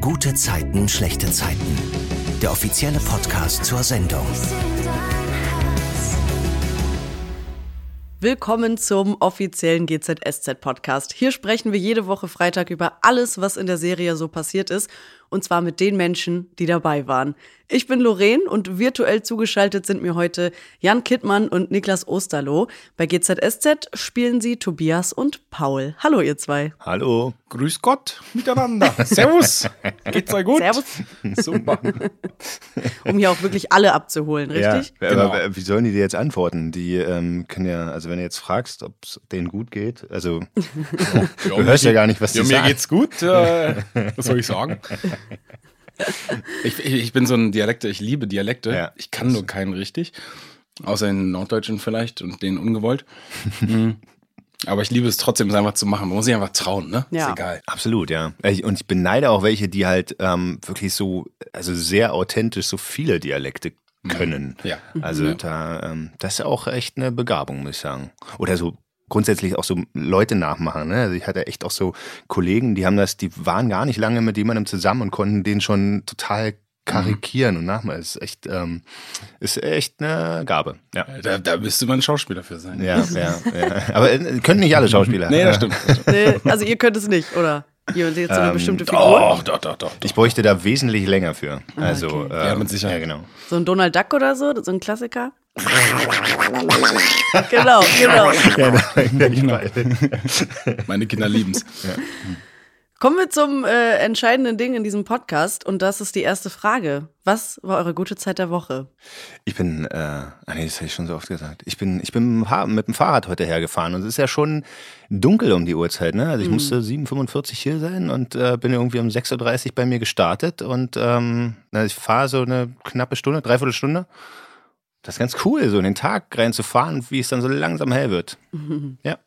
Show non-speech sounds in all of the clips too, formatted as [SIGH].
Gute Zeiten, schlechte Zeiten. Der offizielle Podcast zur Sendung. Willkommen zum offiziellen GZSZ-Podcast. Hier sprechen wir jede Woche Freitag über alles, was in der Serie so passiert ist. Und zwar mit den Menschen, die dabei waren. Ich bin Lorraine und virtuell zugeschaltet sind mir heute Jan Kittmann und Niklas Osterloh. Bei GZSZ spielen sie Tobias und Paul. Hallo, ihr zwei. Hallo. Grüß Gott miteinander. Servus. Geht's euch gut? Servus. Super. Um hier auch wirklich alle abzuholen, richtig? Ja, Aber Genau. wie sollen die dir jetzt antworten? Die ähm, können ja, also wenn du jetzt fragst, ob es denen gut geht, also [LAUGHS] du hörst ja gar nicht, was ja, die mir sagen. geht's gut. Äh, was soll ich sagen? [LAUGHS] Ich, ich, bin so ein Dialekte, ich liebe Dialekte. Ja. Ich kann nur keinen richtig. Außer den Norddeutschen vielleicht und den ungewollt. Mhm. Aber ich liebe es trotzdem, es einfach zu machen. Man muss sich einfach trauen, ne? Ja. Ist egal. Absolut, ja. Und ich beneide auch welche, die halt ähm, wirklich so, also sehr authentisch so viele Dialekte können. Ja. Also Ja. da, ähm, das ist auch echt eine Begabung, muss ich sagen. Oder so grundsätzlich auch so Leute nachmachen. Ne? Also ich hatte echt auch so Kollegen, die haben das, die waren gar nicht lange mit jemandem zusammen und konnten den schon total karikieren und nachmachen. Das ist echt, ähm, ist echt eine Gabe. Ja. Da, da müsste man ein Schauspieler für sein. Ja, ja, ja. Aber äh, können nicht alle Schauspieler. Nee, das stimmt. [LAUGHS] Nee, also ihr könnt es nicht, oder? Jemand jetzt so eine Ähm, bestimmte Figur? Doch, doch, doch, doch. Ich bräuchte da wesentlich länger für. Also, Ah, okay. äh, Ja, mit Sicherheit. Ja, genau. So ein Donald Duck oder so? So ein Klassiker? Genau, genau. Genau. Meine Kinder lieben's. Kommen wir zum äh, entscheidenden Ding in diesem Podcast und das ist die erste Frage. Was war eure gute Zeit der Woche? Ich bin, äh, ah nee, das habe ich schon so oft gesagt. Ich bin, ich bin mit dem Fahrrad heute hergefahren und es ist ja schon dunkel um die Uhrzeit, ne? Also ich musste 7.45 hier sein und äh, bin irgendwie um 6.30 Uhr bei mir gestartet und ähm, na, ich fahre so eine knappe Stunde, dreiviertel Stunde. Das ist ganz cool, so in den Tag reinzufahren, wie es dann so langsam hell wird. [LAUGHS] Ja.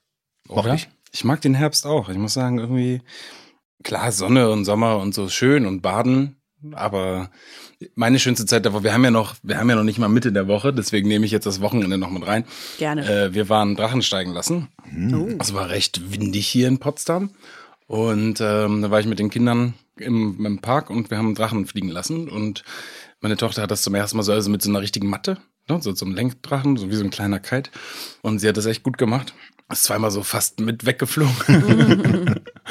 Mochte Oder? ich. Ich mag den Herbst auch. Ich muss sagen, irgendwie, klar, Sonne und Sommer und so schön und baden, aber meine schönste Zeit Woche, wir haben ja noch, wir haben ja noch nicht mal Mitte der Woche, deswegen nehme ich jetzt das Wochenende noch mit rein. Gerne. Äh, wir waren Drachen steigen lassen. Oh. Es war recht windig hier in Potsdam. Und ähm, da war ich mit den Kindern im, im Park und wir haben Drachen fliegen lassen. Und meine Tochter hat das zum ersten Mal so also mit so einer richtigen Matte, ne, so, einem Lenkdrachen, so wie so ein kleiner Kite. Und sie hat das echt gut gemacht. Ist zweimal so fast mit weggeflogen. [LAUGHS] [LAUGHS]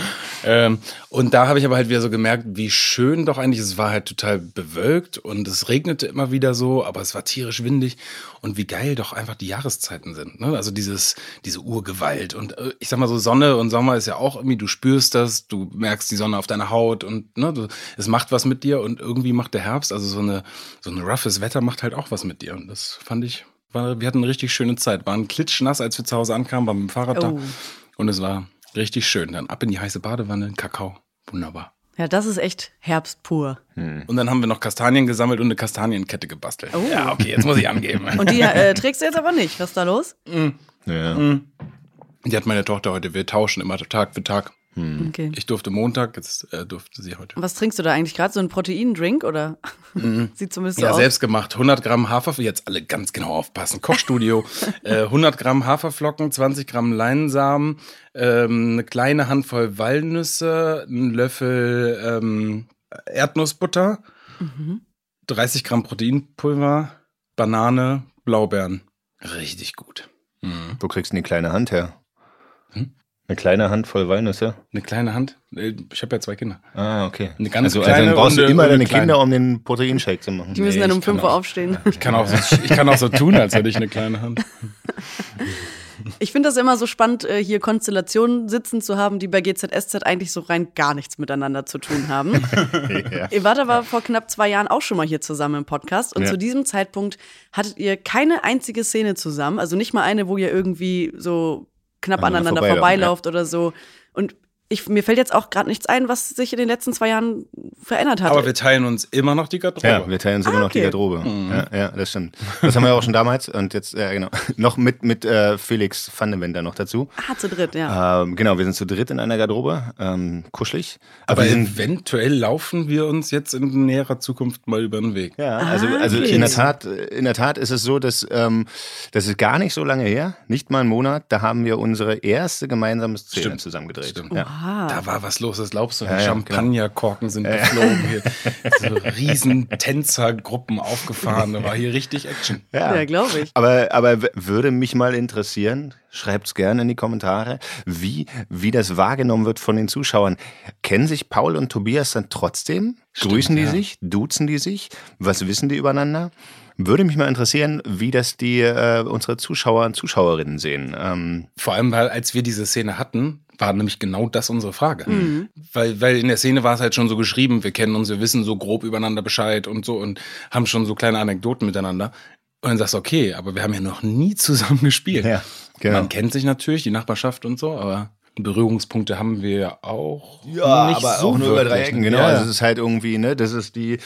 ähm, und da habe ich aber halt wieder so gemerkt, wie schön doch eigentlich, es war halt total bewölkt und es regnete immer wieder so, aber es war tierisch windig und wie geil doch einfach die Jahreszeiten sind. Ne? Also dieses, diese Urgewalt und äh, ich sag mal so, Sonne und Sommer ist ja auch irgendwie, du spürst das, du merkst die Sonne auf deiner Haut und ne, du, es macht was mit dir und irgendwie macht der Herbst, also so eine, so ein roughes Wetter macht halt auch was mit dir und das fand ich, war, wir hatten eine richtig schöne Zeit, waren klitschnass, als wir zu Hause ankamen, waren mit dem Fahrrad Oh. da und es war richtig schön. Dann ab in die heiße Badewanne, Kakao, wunderbar. Ja, das ist echt Herbst pur. Und dann haben wir noch Kastanien gesammelt und eine Kastanienkette gebastelt. Oh. Ja, okay, jetzt muss ich angeben. [LAUGHS] Und die äh, trägst du jetzt aber nicht. Was ist da los? Ja. Die hat meine Tochter heute. Wir tauschen immer Tag für Tag. Okay. Ich durfte Montag, jetzt äh, durfte sie heute. Was trinkst du da eigentlich gerade? So ein Proteindrink oder? [LAUGHS] Sieht zumindest so Ja, aus. selbst gemacht. 100 Gramm Haferflocken, jetzt alle ganz genau aufpassen. Kochstudio. [LAUGHS] äh, 100 Gramm Haferflocken, 20 Gramm Leinsamen, ähm, eine kleine Handvoll Walnüsse, ein Löffel ähm, Erdnussbutter, 30 Gramm Proteinpulver, Banane, Blaubeeren. Richtig gut. Wo kriegst du denn die kleine Hand her? Hm? Eine kleine Hand voll Walnüsse? Eine kleine Hand. Äh, Ich habe ja zwei Kinder. Ah, okay. Eine ganz also, kleine also dann brauchst du immer deine kleine. Kinder, um den Proteinshake zu machen. Die müssen Nee, dann um ich kann 5 Uhr aufstehen. [LAUGHS] Ich kann auch so, ich kann auch so tun, als hätte ich eine kleine Hand. Ich finde das immer so spannend, äh, hier Konstellationen sitzen zu haben, die bei GZSZ eigentlich so rein gar nichts miteinander zu tun haben. [LAUGHS] ja. Ihr wart aber vor knapp zwei Jahren auch schon mal hier zusammen im Podcast und Ja. zu diesem Zeitpunkt hattet ihr keine einzige Szene zusammen, also nicht mal eine, wo ihr irgendwie so knapp Aneinander aneinander vorbeilauft oder so. Ich, mir fällt jetzt auch gerade nichts ein, was sich in den letzten zwei Jahren verändert hat. Aber wir teilen uns immer noch die Garderobe. Ja, wir teilen uns immer Ah, noch die okay. Garderobe. Ja, ja, das stimmt. Das haben wir auch schon damals und jetzt, ja, genau. [LAUGHS] Noch mit, mit äh, Felix Vandewender noch dazu. ah, zu dritt, ja. Ähm, genau, wir sind zu dritt in einer Garderobe, ähm, kuschelig. Aber sind, eventuell laufen wir uns jetzt in näherer Zukunft mal über den Weg. ja, also, Ah, also okay. in der Tat, in der Tat ist es so, dass ähm, das ist gar nicht so lange her, nicht mal einen Monat, da haben wir unsere erste gemeinsame Szene Stimmt. zusammen gedreht. Stimmt. Ja, Ah. Da war was los, das glaubst du. Ja, ja, Champagnerkorken sind geflogen. Hier. [LAUGHS] So riesen Tänzergruppen aufgefahren. Da war hier richtig Action. Ja, glaube ich. Aber, aber würde mich mal interessieren, schreibt's gerne in die Kommentare, wie, wie das wahrgenommen wird von den Zuschauern. Kennen sich Paul und Tobias dann trotzdem? Grüßen die ja. sich? Duzen die sich? Was wissen die übereinander? Würde mich mal interessieren, wie das die äh, unsere Zuschauer und Zuschauerinnen sehen. Ähm, Vor allem, weil als wir diese Szene hatten, war nämlich genau das unsere Frage. Weil, weil in der Szene war es halt schon so geschrieben, wir kennen uns, wir wissen so grob übereinander Bescheid und so und haben schon so kleine Anekdoten miteinander. Und dann sagst du, okay, aber wir haben ja noch nie [LAUGHS] zusammen gespielt. Ja, genau. Man kennt sich natürlich, die Nachbarschaft und so, aber Berührungspunkte haben wir ja auch. Ja, nicht aber so auch nur über wirklich, drei Ecken, ne? genau. Ja, Also es ist halt irgendwie, ne, das ist die,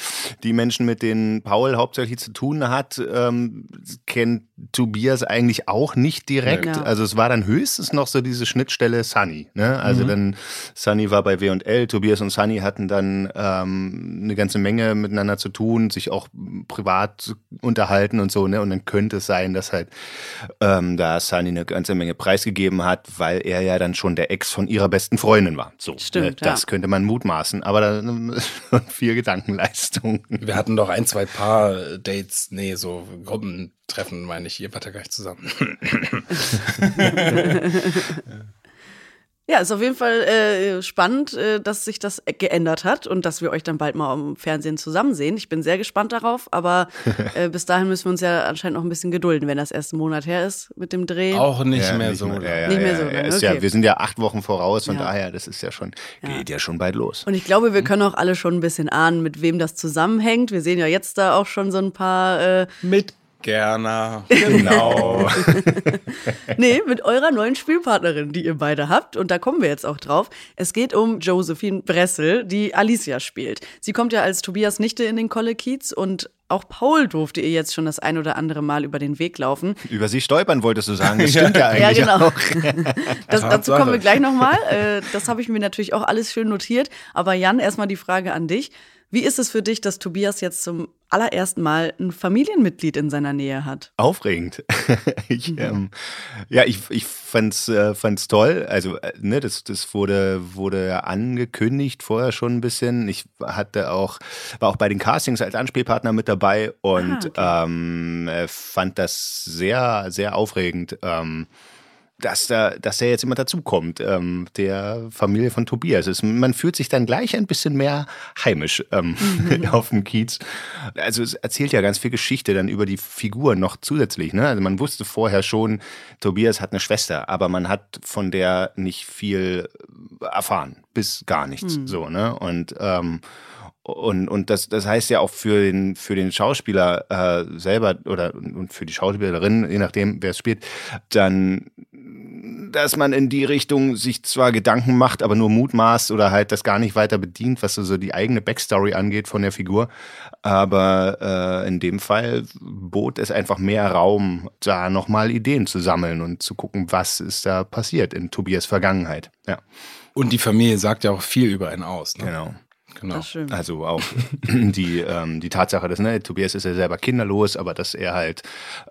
die Menschen, mit denen Paul hauptsächlich zu tun hat, ähm, kennt Tobias eigentlich auch nicht direkt. Ja. Also es war dann höchstens noch so diese Schnittstelle Sunny, ne? Also Mhm. dann Sunny war bei W&L, Tobias und Sunny hatten dann ähm, eine ganze Menge miteinander zu tun, sich auch privat unterhalten und so, ne? Und dann könnte es sein, dass halt ähm, da Sunny eine ganze Menge preisgegeben hat, weil er ja dann schon der Ex von ihrer besten Freundin war. So, Stimmt, ne? Das ja. könnte man mutmaßen, aber da [LAUGHS] schon viel Gedankenleistung. Wir hatten doch ein, zwei Paar Dates, nee, so Gruppentreffen, meine ich. Ihr wart ja gar nicht zusammen. [LAUGHS] [LAUGHS] Ja, ist auf jeden Fall äh, spannend, äh, dass sich das geändert hat und dass wir euch dann bald mal im Fernsehen zusammen sehen. Ich bin sehr gespannt darauf, aber [LAUGHS] äh, bis dahin müssen wir uns ja anscheinend noch ein bisschen gedulden, wenn das erst ein Monat her ist mit dem Dreh. Auch nicht Ja, mehr nicht so. mehr- ja, ja, Nicht mehr so ja, lange, ist okay. ja, wir sind ja acht Wochen voraus, von Ja. daher, das ist ja schon, geht ja schon bald los. Und ich glaube, wir können auch alle schon ein bisschen ahnen, mit wem das zusammenhängt. Wir sehen ja jetzt da auch schon so ein paar, äh, Mit Gerner. Genau. [LAUGHS] nee, mit eurer neuen Spielpartnerin, die ihr beide habt. Und da kommen wir jetzt auch drauf. Es geht um Josephine Bressel, die Alicia spielt. Sie kommt ja als Tobias Nichte in den Kolle Kiez und auch Paul durfte ihr jetzt schon das ein oder andere Mal über den Weg laufen. Über sie stolpern wolltest du sagen, das [LAUGHS] stimmt ja eigentlich ja, genau. auch. [LAUGHS] Das, dazu kommen wir gleich nochmal. Äh, das habe ich mir natürlich auch alles schön notiert. Aber Jan, erstmal die Frage an dich. Wie ist es für dich, dass Tobias jetzt zum allerersten Mal ein Familienmitglied in seiner Nähe hat? Aufregend. [LAUGHS] ich, ähm, ja, ich, ich fand's, äh, fand's toll. Also, äh, ne, das, das wurde, wurde angekündigt vorher schon ein bisschen. Ich hatte auch, war auch bei den Castings als Anspielpartner mit dabei und Ah, ähm, äh, fand das sehr, sehr aufregend. Ähm, dass da, dass da jetzt jemand dazukommt, ähm, der Familie von Tobias ist. Man fühlt sich dann gleich ein bisschen mehr heimisch ähm, [LAUGHS] auf dem Kiez. Also es erzählt ja ganz viel Geschichte dann über die Figur noch zusätzlich. Ne? Also man wusste vorher schon, Tobias hat eine Schwester, aber man hat von der nicht viel erfahren, bis gar nichts. So, ne? Und ähm, und, und das, das heißt ja auch für den, für den Schauspieler äh, selber oder und für die Schauspielerin, je nachdem, wer es spielt, dann, dass man in die Richtung sich zwar Gedanken macht, aber nur mutmaßt oder halt das gar nicht weiter bedient, was so die eigene Backstory angeht von der Figur. Aber äh, in dem Fall bot es einfach mehr Raum, da nochmal Ideen zu sammeln und zu gucken, was ist da passiert in Tobias Vergangenheit. Ja, Und die Familie sagt ja auch viel über einen aus. Ne? genau. Genau. Also auch [CLEARS THROAT] die, ähm, die Tatsache, dass ne, Tobias ist ja selber kinderlos, aber dass er halt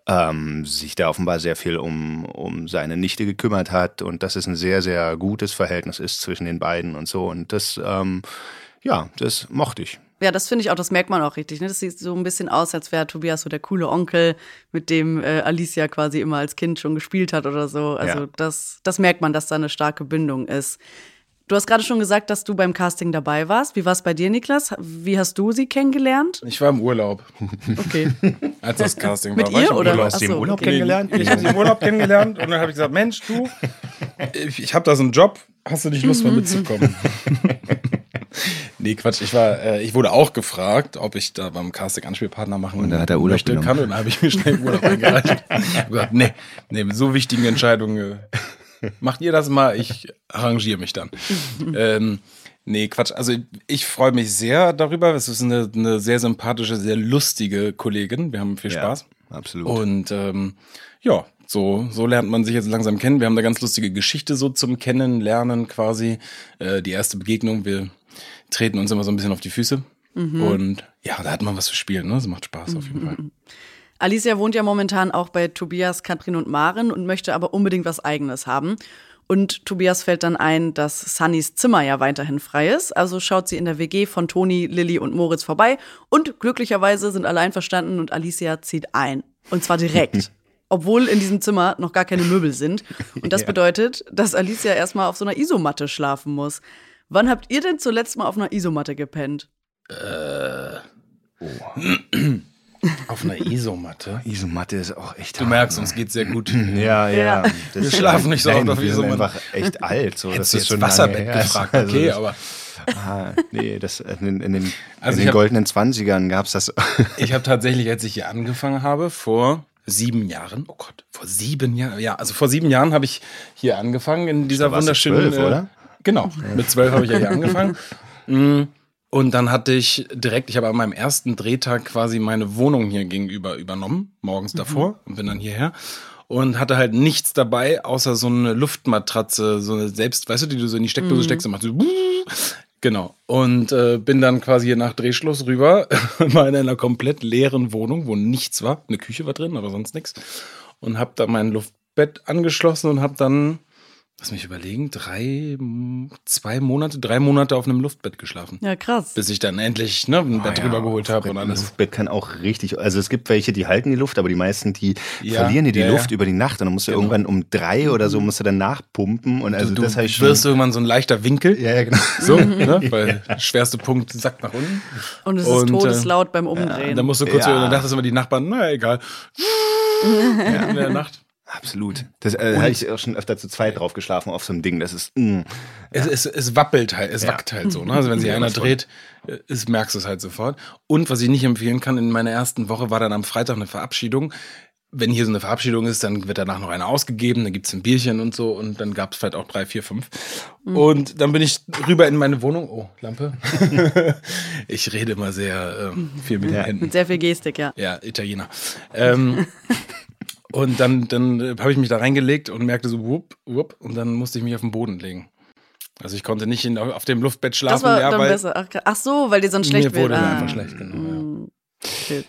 ähm, sich da offenbar sehr viel um, um seine Nichte gekümmert hat und dass es ein sehr, sehr gutes Verhältnis ist zwischen den beiden und so. Und das, ähm, ja, das mochte ich. Ja, das finde ich auch, das merkt man auch richtig. Ne? Das sieht so ein bisschen aus, als wäre Tobias so der coole Onkel, mit dem äh, Alicia quasi immer als Kind schon gespielt hat oder so. Also Ja. das, das merkt man, dass da eine starke Bindung ist. Du hast gerade schon gesagt, dass du beim Casting dabei warst. Wie war es bei dir, Niklas? Wie hast du sie kennengelernt? Ich war im Urlaub, Okay. [LAUGHS] als das Casting Mit war. War ihr ich im oder? Urlaub. Ach so, Urlaub okay. kennengelernt? Ich habe [LAUGHS] sie im Urlaub kennengelernt und dann habe ich gesagt, Mensch, du, ich, habe da so einen Job, hast du nicht Lust mal mitzukommen? [LAUGHS] nee, Quatsch, ich war, äh, ich wurde auch gefragt, ob ich da beim Casting Anspielpartner machen Und dann hat er Urlaub möchte, genommen. kann und dann habe ich mir schnell Urlaub eingereicht. Gesagt, nee, nee, mit so wichtigen Entscheidungen äh, macht ihr das mal, ich arrangiere mich dann. [LAUGHS] ähm, Nee, Quatsch. Also ich freue mich sehr darüber. Es ist eine, eine sehr sympathische, sehr lustige Kollegin. Wir haben viel Spaß. absolut. Und ähm, ja, so, so lernt man sich jetzt langsam kennen. Wir haben eine ganz lustige Geschichte so zum Kennenlernen quasi. Äh, die erste Begegnung. Wir treten uns immer so ein bisschen auf die Füße. Und ja, da hat man was zu spielen. Ne? Das macht Spaß auf jeden Fall. [LAUGHS] Alicia wohnt ja momentan auch bei Tobias, Katrin und Maren und möchte aber unbedingt was Eigenes haben. Und Tobias fällt dann ein, dass Sunnys Zimmer ja weiterhin frei ist. Also schaut sie in der WG von Toni, Lilly und Moritz vorbei. Und glücklicherweise sind alle einverstanden und Alicia zieht ein. Und zwar direkt. [LAUGHS] Obwohl in diesem Zimmer noch gar keine Möbel sind. Und das bedeutet, dass Alicia erstmal auf so einer Isomatte schlafen muss. Wann habt ihr denn zuletzt mal auf einer Isomatte gepennt? [CLEARS THROAT] Auf einer Isomatte. Isomatte ist auch echt Du merkst, uns geht's sehr gut. [LAUGHS] Ja, ja. Wir schlafen nicht so oft auf wir sind Isomatte. einfach echt alt. So, Hättest das ist jetzt schon Wasserbett gefragt, Also okay, aber Ah, nee, das, in, in den, [LAUGHS] Also in den hab- goldenen Zwanzigern gab es das. [LAUGHS] ich habe tatsächlich, als ich hier angefangen habe, vor sieben Jahren, oh Gott, vor sieben Jahren, ja, also vor sieben Jahren habe ich hier angefangen in dieser wunderschönen. zwölf, oder? Genau, mit zwölf habe ich ja hier angefangen. Und dann hatte ich direkt, ich habe an meinem ersten Drehtag quasi meine Wohnung hier gegenüber übernommen, morgens davor, und bin dann hierher. Und hatte halt nichts dabei, außer so eine Luftmatratze, so eine selbst, weißt du, die du so in die Steckdose steckst und machst so, [LAUGHS] Genau. Und äh, bin dann quasi hier nach Drehschluss rüber, war [LAUGHS] in einer komplett leeren Wohnung, wo nichts war. Eine Küche war drin, aber sonst nichts. Und habe da mein Luftbett angeschlossen und habe dann, lass mich überlegen, drei, zwei Monate, drei Monate auf einem Luftbett geschlafen. Ja, krass. Bis ich dann endlich ne, ein Bett Ah, drüber ja, geholt habe und Luftbett- alles. Luftbett kann auch richtig, also es gibt welche, die halten die Luft, aber die meisten, die Ja, verlieren dir die ja, Luft ja. über die Nacht und dann musst du Genau. irgendwann um drei oder so musst du dann nachpumpen und also du das du habe ich schon. wirst irgendwann so ein leichter Winkel. ja, ja, genau. So, [LAUGHS] ne? weil der schwerste Punkt sackt nach unten. Und es ist Und, äh, todeslaut beim Ja, Umdrehen. da musst du kurz, dann dachtest immer die Nachbarn, naja, egal. [LAUGHS] ja, in der Nacht. Absolut. Das äh, habe ich auch schon öfter zu zweit drauf geschlafen auf so einem Ding. Das ist mm. Es, es, es wappelt halt, es Ja. wackt halt so. Ne? Also wenn [LAUGHS] sich Ja, einer dreht, äh, ist, merkst du es halt sofort. Und was ich nicht empfehlen kann, in meiner ersten Woche war dann am Freitag eine Verabschiedung. Wenn hier so eine Verabschiedung ist, dann wird danach noch eine ausgegeben, dann gibt's ein Bierchen und so und dann gab's vielleicht auch drei, vier, fünf. Und dann bin ich rüber in meine Wohnung. Oh, Lampe. [LAUGHS] ich rede immer sehr ähm, viel mit den Händen. Mit sehr viel Gestik, ja. Ja, Italiener. Ähm, [LAUGHS] und dann, dann habe ich mich da reingelegt und merkte so, wupp, wupp, und dann musste ich mich auf den Boden legen. Also ich konnte nicht in, auf dem Luftbett schlafen, Das war ja, dann weil besser. Ach, ach so, weil dir sonst schlecht mir wurde wird. Ah. einfach schlecht, genau. Ja.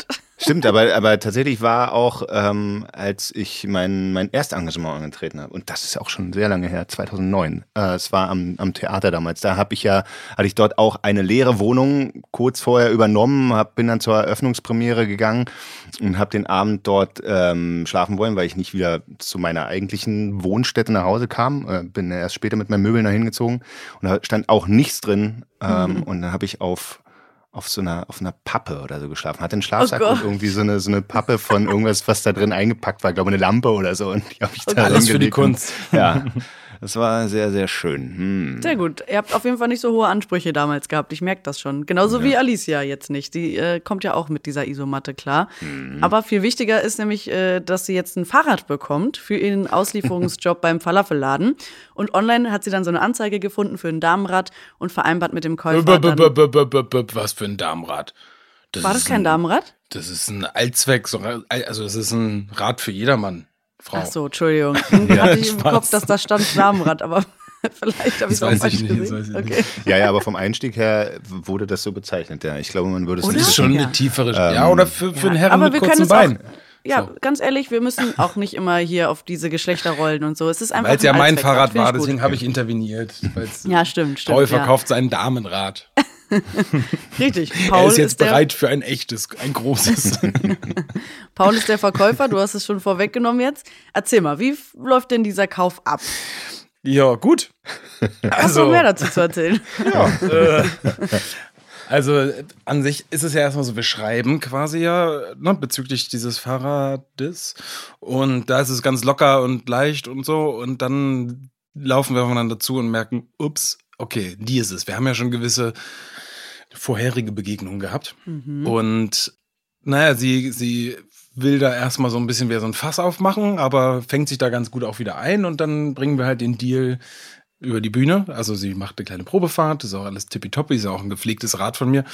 Stimmt, aber, aber tatsächlich war auch, ähm, als ich mein, mein Erstengagement angetreten habe, und das ist auch schon sehr lange her, 2009, äh, es war am, am Theater damals, da habe ich ja, hatte ich dort auch eine leere Wohnung kurz vorher übernommen, hab, bin dann zur Eröffnungspremiere gegangen und habe den Abend dort ähm, schlafen wollen, weil ich nicht wieder zu meiner eigentlichen Wohnstätte nach Hause kam, äh, bin erst später mit meinen Möbeln dahin gezogen und da stand auch nichts drin ähm, und dann habe ich auf auf so einer, auf einer Pappe oder so geschlafen. Hatte einen Schlafsack Oh und irgendwie so eine, so eine Pappe von irgendwas, was da drin eingepackt war. Ich glaube, eine Lampe oder so. Und die habe ich da Alles für die Kunst. Ja, [LAUGHS] das war sehr, sehr schön. Hm. Sehr gut. Ihr habt auf jeden Fall nicht so hohe Ansprüche damals gehabt. Ich merke das schon. Genauso wie Alicia jetzt nicht. Die äh, kommt ja auch mit dieser Isomatte klar. Mhm. Aber viel wichtiger ist nämlich, äh, dass sie jetzt ein Fahrrad bekommt für ihren Auslieferungsjob [LAUGHS] beim Falafelladen. Und online hat sie dann so eine Anzeige gefunden für ein Damenrad und vereinbart mit dem Käufer. B- b- Dann, b- b- b- b- Was für ein Damenrad. war das kein ein, Damenrad? Das ist ein Allzweck, so, also es ist ein Rad für jedermann, Frau. Ach so, Entschuldigung. [LAUGHS] Irgendwie hatte ich im. Kopf, dass da stand Damenrad, aber [LAUGHS] vielleicht habe ich es auch weiß falsch ich nicht, das gesehen. weiß ich okay. nicht. Ja, ja, aber vom Einstieg her wurde das so bezeichnet. Ja, ich glaube, man würde es Oder? Das ist nicht. schon Ja. eine tiefere, ja, oder für, für einen Herren aber mit wir können kurzen. Beinen. Ja, So. ganz ehrlich, wir müssen auch nicht immer hier auf diese Geschlechterrollen und so. Es ist einfach Weil es ja ein mein Allzweckrad, Fahrrad war, deswegen habe ich interveniert. Ja, stimmt, stimmt. Ja. verkauft sein Damenrad. [LAUGHS] [LAUGHS] Richtig. Paul er ist jetzt der, bereit für ein echtes, ein großes. [LAUGHS] Paul ist der Verkäufer, du hast es schon vorweggenommen jetzt. Erzähl mal, wie läuft denn dieser Kauf ab? ja, gut. Hast du noch mehr dazu zu erzählen? [LAUGHS] Ja, äh, also an sich ist es ja erstmal so, wir schreiben quasi ja ne, bezüglich dieses Fahrrades und da ist es ganz locker und leicht und so und dann laufen wir aufeinander zu und merken, ups, okay, die ist es. Wir haben ja schon gewisse vorherige Begegnungen gehabt und naja, sie, sie will da erstmal so ein bisschen wieder so ein Fass aufmachen, aber fängt sich da ganz gut auch wieder ein und dann bringen wir halt den Deal über die Bühne. Also sie macht eine kleine Probefahrt, ist auch alles tippitoppi, ist auch ein gepflegtes Rad von mir.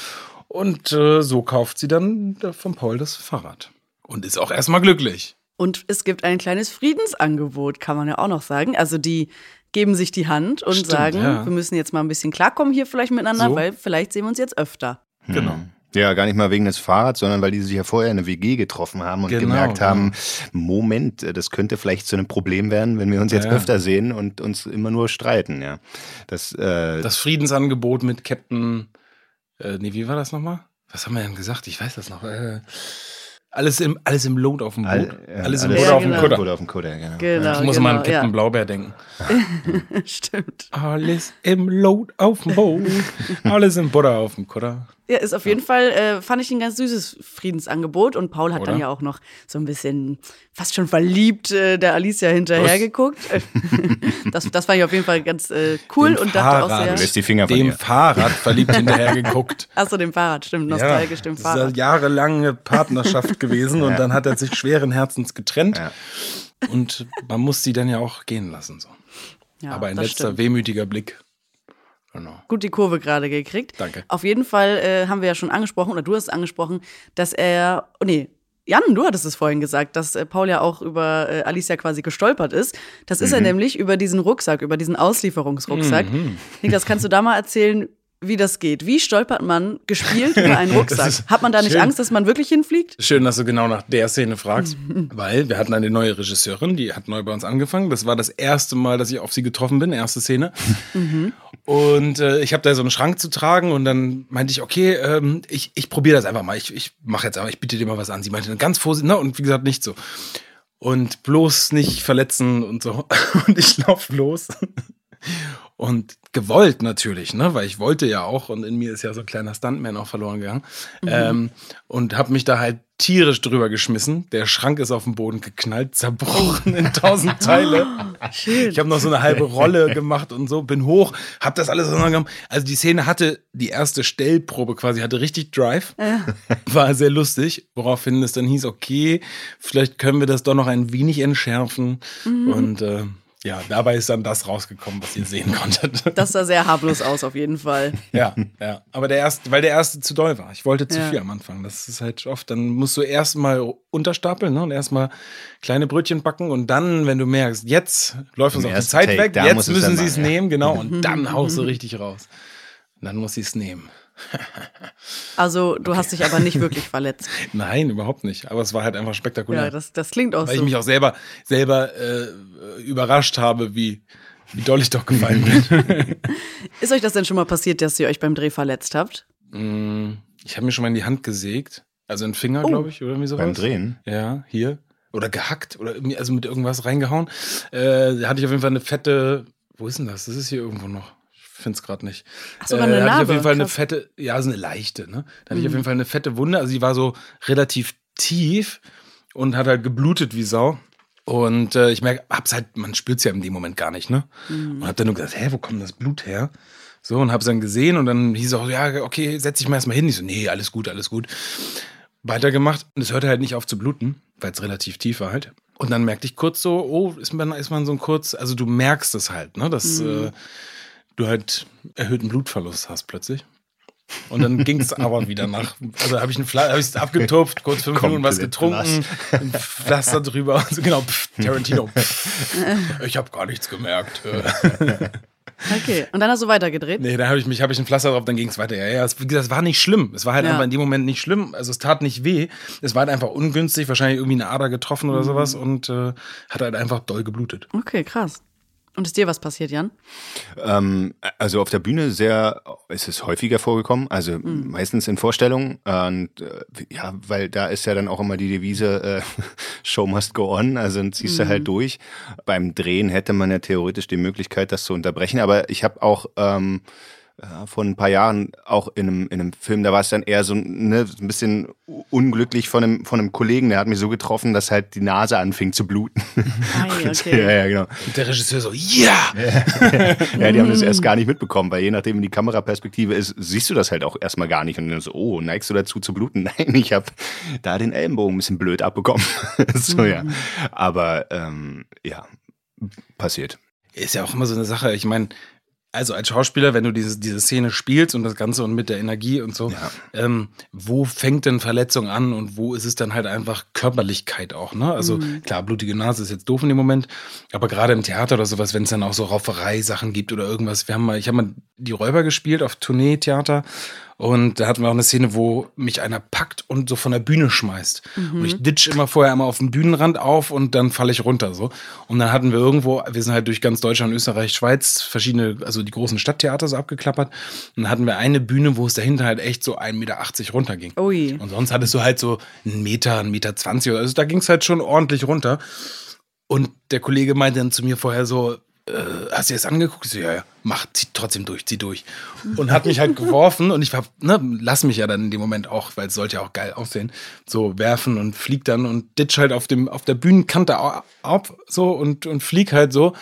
Und äh, so kauft sie dann von Paul das Fahrrad. Und ist auch erstmal glücklich. Und es gibt ein kleines Friedensangebot, kann man ja auch noch sagen. Also die geben sich die Hand und Stimmt, sagen, ja. wir müssen jetzt mal ein bisschen klarkommen hier vielleicht miteinander, So. weil vielleicht sehen wir uns jetzt öfter. Genau. Ja, gar nicht mal wegen des Fahrrads, sondern weil die sich ja vorher in eine WG getroffen haben und Genau, gemerkt genau. haben, Moment, äh, das könnte vielleicht zu einem Problem werden, wenn wir uns jetzt Ja, ja. öfter sehen und uns immer nur streiten, ja. Das, äh, Das Friedensangebot mit Captain, äh, nee, wie war das nochmal? Was haben wir denn gesagt? Ich weiß das noch. Äh, alles im, alles im Load auf dem Boot. all- ja, alles im alles- Boot Ja, auf dem. Kutter. Auf dem Kutter, genau. Genau, Ich muss genau, immer an Captain ja. Blaubeer denken. [LAUGHS] Stimmt. Alles im Load auf dem Boot. alles im Butter auf dem Kutter. Ja, ist auf jeden Fall, äh, fand ich ein ganz süßes Friedensangebot. Und Paul hat dann Oder? ja auch noch so ein bisschen fast schon verliebt äh, der Alicia hinterhergeguckt. [LAUGHS] das, das fand ich auf jeden Fall ganz äh, cool Dem und dachte auch Fahrrad. sehr. Du lässt die Finger von Dem ihr. Fahrrad verliebt [LAUGHS] hinterher geguckt. Achso, dem Fahrrad, stimmt, nostalgisch dem das ist eine Fahrrad. jahrelange Partnerschaft gewesen und dann hat er sich schweren Herzens getrennt. Ja. Und man muss sie dann ja auch gehen lassen. So. Ja, Aber ein letzter stimmt. wehmütiger Blick. Genau. gut die Kurve gerade gekriegt. Danke. Auf jeden Fall äh, haben wir ja schon angesprochen, oder du hast es angesprochen, dass er, oh nee, Jan, du hattest es vorhin gesagt, dass äh, Paul ja auch über äh, Alicia quasi gestolpert ist. Das ist er nämlich über diesen Rucksack, über diesen Auslieferungsrucksack. Niklas, kannst du da mal erzählen, wie das geht? Wie stolpert man gespielt über einen [LAUGHS] Rucksack? Hat man da nicht schön. Angst, dass man wirklich hinfliegt? Schön, dass du genau nach der Szene fragst, [LAUGHS] weil wir hatten eine neue Regisseurin, die hat neu bei uns angefangen. Das war das erste Mal, dass ich auf sie getroffen bin, erste Szene. [LAUGHS] Und äh, ich habe da so einen Schrank zu tragen und dann meinte ich, okay, ähm, ich, ich probiere das einfach mal. Ich, ich mache jetzt einfach, ich biete dir mal was an. Sie meinte dann ganz vorsichtig, ne? Und wie gesagt, nicht so. Und bloß nicht verletzen und so. Und ich lauf los. Und gewollt natürlich, ne? Weil ich wollte ja auch und in mir ist ja so ein kleiner Stuntman auch verloren gegangen. Ähm, und habe mich da halt tierisch drüber geschmissen. Der Schrank ist auf den Boden geknallt, zerbrochen in tausend Teile. [LAUGHS] Ich habe noch so eine halbe Rolle gemacht und so, bin hoch, habe das alles auseinandergenommen. Also die Szene hatte, die erste Stellprobe quasi, hatte richtig Drive. War sehr lustig, woraufhin es dann hieß, okay, vielleicht können wir das doch noch ein wenig entschärfen. Und äh, ja, dabei ist dann das rausgekommen, was ihr sehen konntet. [LAUGHS] Das sah sehr harmlos aus, auf jeden Fall. Ja, ja. Aber der erste, weil der erste zu doll war. Ich wollte zu Ja. viel am Anfang. Das ist halt oft, dann musst du erstmal unterstapeln ne? und erstmal kleine Brötchen backen und dann, wenn du merkst, jetzt läuft uns auch die Zeit Take, weg, jetzt müssen sie es nehmen, genau, und [LAUGHS] dann haust du richtig raus. Und dann muss sie es nehmen. [LAUGHS] Also, du hast dich aber nicht wirklich verletzt. [LAUGHS] Nein, überhaupt nicht. Aber es war halt einfach spektakulär. Ja, das, das klingt auch weil ich so. mich auch selber, selber äh, überrascht habe, wie, wie doll ich doch gefallen bin. [LAUGHS] Ist euch das denn schon mal passiert, dass ihr euch beim Dreh verletzt habt? Mm, ich habe mir schon mal in die Hand gesägt. Also in den Finger, Oh. glaube ich, oder irgendwie sowas. Beim Drehen? Ja, hier. Oder gehackt oder irgendwie, also mit irgendwas reingehauen. Äh, da hatte ich auf jeden Fall eine fette. Wo ist denn das? Das ist hier irgendwo noch. Finde es gerade nicht. Ach, sogar eine da hatte ich auf Narbe, jeden Fall eine krass. Mhm. fette, ja, so eine leichte, ne? Da hatte ich auf jeden Fall eine fette Wunde. Also die war so relativ tief und hat halt geblutet wie Sau. Und äh, ich merke, hab's halt, man spürt's ja in dem Moment gar nicht, ne? Mhm. Und hab dann nur gesagt, hä, wo kommt das Blut her? So, und hab's dann gesehen und dann hieß auch, ja, okay, setz dich mal erstmal hin. Ich so, nee, alles gut, alles gut. Weitergemacht und es hörte halt nicht auf zu bluten, weil es relativ tief war halt. Und dann merkte ich kurz so, oh, ist man, ist man so ein kurz, also du merkst es halt, ne, dass äh, du halt erhöhten Blutverlust hast plötzlich. Und dann ging es [LAUGHS] aber wieder nach, also habe ich ein Fla- hab ich's abgetupft, kurz fünf Minuten was getrunken, ein Pflaster drüber, und so, genau, pff, Tarantino, [LAUGHS] pff, ich habe gar nichts gemerkt. [LAUGHS] Okay. Und dann hast du weitergedreht? Nee, da habe ich mich, habe ich ein Pflaster drauf, dann ging es weiter. Ja, ja, es, wie gesagt, es war nicht schlimm. Es war halt Ja. einfach in dem Moment nicht schlimm. Also es tat nicht weh. Es war halt einfach ungünstig, wahrscheinlich irgendwie eine Ader getroffen oder sowas und äh, hat halt einfach doll geblutet. Okay, krass. Und ist dir was passiert, Jan? Ähm, also auf der Bühne sehr, ist es häufiger vorgekommen, also meistens in Vorstellungen. Und äh, ja, weil da ist ja dann auch immer die Devise, äh, [LAUGHS] Show must go on, also dann ziehst du halt durch. Beim Drehen hätte man ja theoretisch die Möglichkeit, das zu unterbrechen, aber ich habe auch ähm, äh, vor ein paar Jahren auch in einem, in einem Film, da war es dann eher so, ne, so ein bisschen unglücklich von einem, von einem Kollegen, der hat mich so getroffen, dass halt die Nase anfing zu bluten. [LAUGHS] Ei, [LAUGHS] ja, okay. ja, genau. Und der Regisseur so, ja! [LAUGHS] Ja, die haben das erst gar nicht mitbekommen, weil je nachdem, wie die Kameraperspektive ist, siehst du das halt auch erstmal gar nicht. Und dann so, oh, neigst du dazu zu bluten? Nein, ich habe da den Ellenbogen ein bisschen blöd abbekommen. so, ja. Aber ähm, ja, passiert. Ist ja auch immer so eine Sache. Ich meine, also als Schauspieler, wenn du diese, diese Szene spielst und das Ganze und mit der Energie und so, Ja. ähm, wo fängt denn Verletzung an und wo ist es dann halt einfach Körperlichkeit auch, ne? Also klar, blutige Nase ist jetzt doof in dem Moment, aber gerade im Theater oder sowas, wenn es dann auch so Rauferei-Sachen gibt oder irgendwas, wir haben mal, ich habe mal die Räuber gespielt auf Tournee-Theater Und da hatten wir auch eine Szene, wo mich einer packt und so von der Bühne schmeißt. Und ich ditch immer vorher einmal auf den Bühnenrand auf und dann falle ich runter so. Und dann hatten wir irgendwo, wir sind halt durch ganz Deutschland, Österreich, Schweiz, verschiedene, also die großen Stadttheater so abgeklappert. Und dann hatten wir eine Bühne, wo es dahinter halt echt so 1,80 Meter runterging. Ui. Und sonst hattest du halt so einen Meter, einen Meter zwanzig. Also da ging es halt schon ordentlich runter. Und der Kollege meinte dann zu mir vorher so, äh, hast du dir das angeguckt? Ich so, ja, ja, mach, zieh trotzdem durch, zieh durch. Und hat mich halt [LAUGHS] geworfen und ich hab, ne, lass mich ja dann in dem Moment auch, weil es sollte ja auch geil aussehen, so werfen und flieg dann und ditch halt auf dem, auf der Bühnenkante ab, so und, und flieg halt so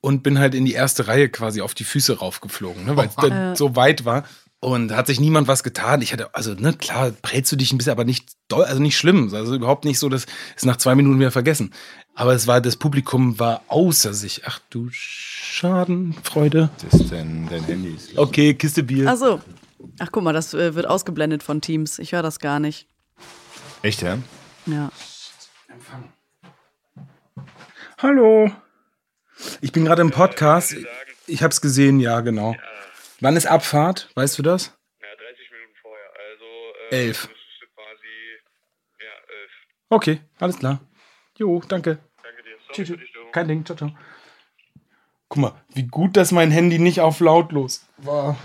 und bin halt in die erste Reihe quasi auf die Füße raufgeflogen, ne, weil es dann so weit war. Und hat sich niemand was getan. Ich hatte, also, ne, klar, prellst du dich ein bisschen, aber nicht doll, also nicht schlimm. Also überhaupt nicht so, dass es nach zwei Minuten wieder vergessen. Aber es war, das Publikum war außer sich. Ach du Schadenfreude. Das ist dein, dein Handy. Ist Okay, Kiste Bier. Ach so. Ach, guck mal, das äh, wird ausgeblendet von Teams. Ich höre das gar nicht. Echt, ja? Ja. Hallo. Ich bin gerade im Podcast. Ich hab's gesehen, ja, genau. Wann ist Abfahrt? Weißt du das? Ja, 30 Minuten vorher. Also äh, Elf. quasi ja, elf. Okay, alles klar. Jo, danke. Sorry Tschüss. für die Störung. Kein Ding, ciao, ciao. Guck mal, wie gut, dass mein Handy nicht auf lautlos war.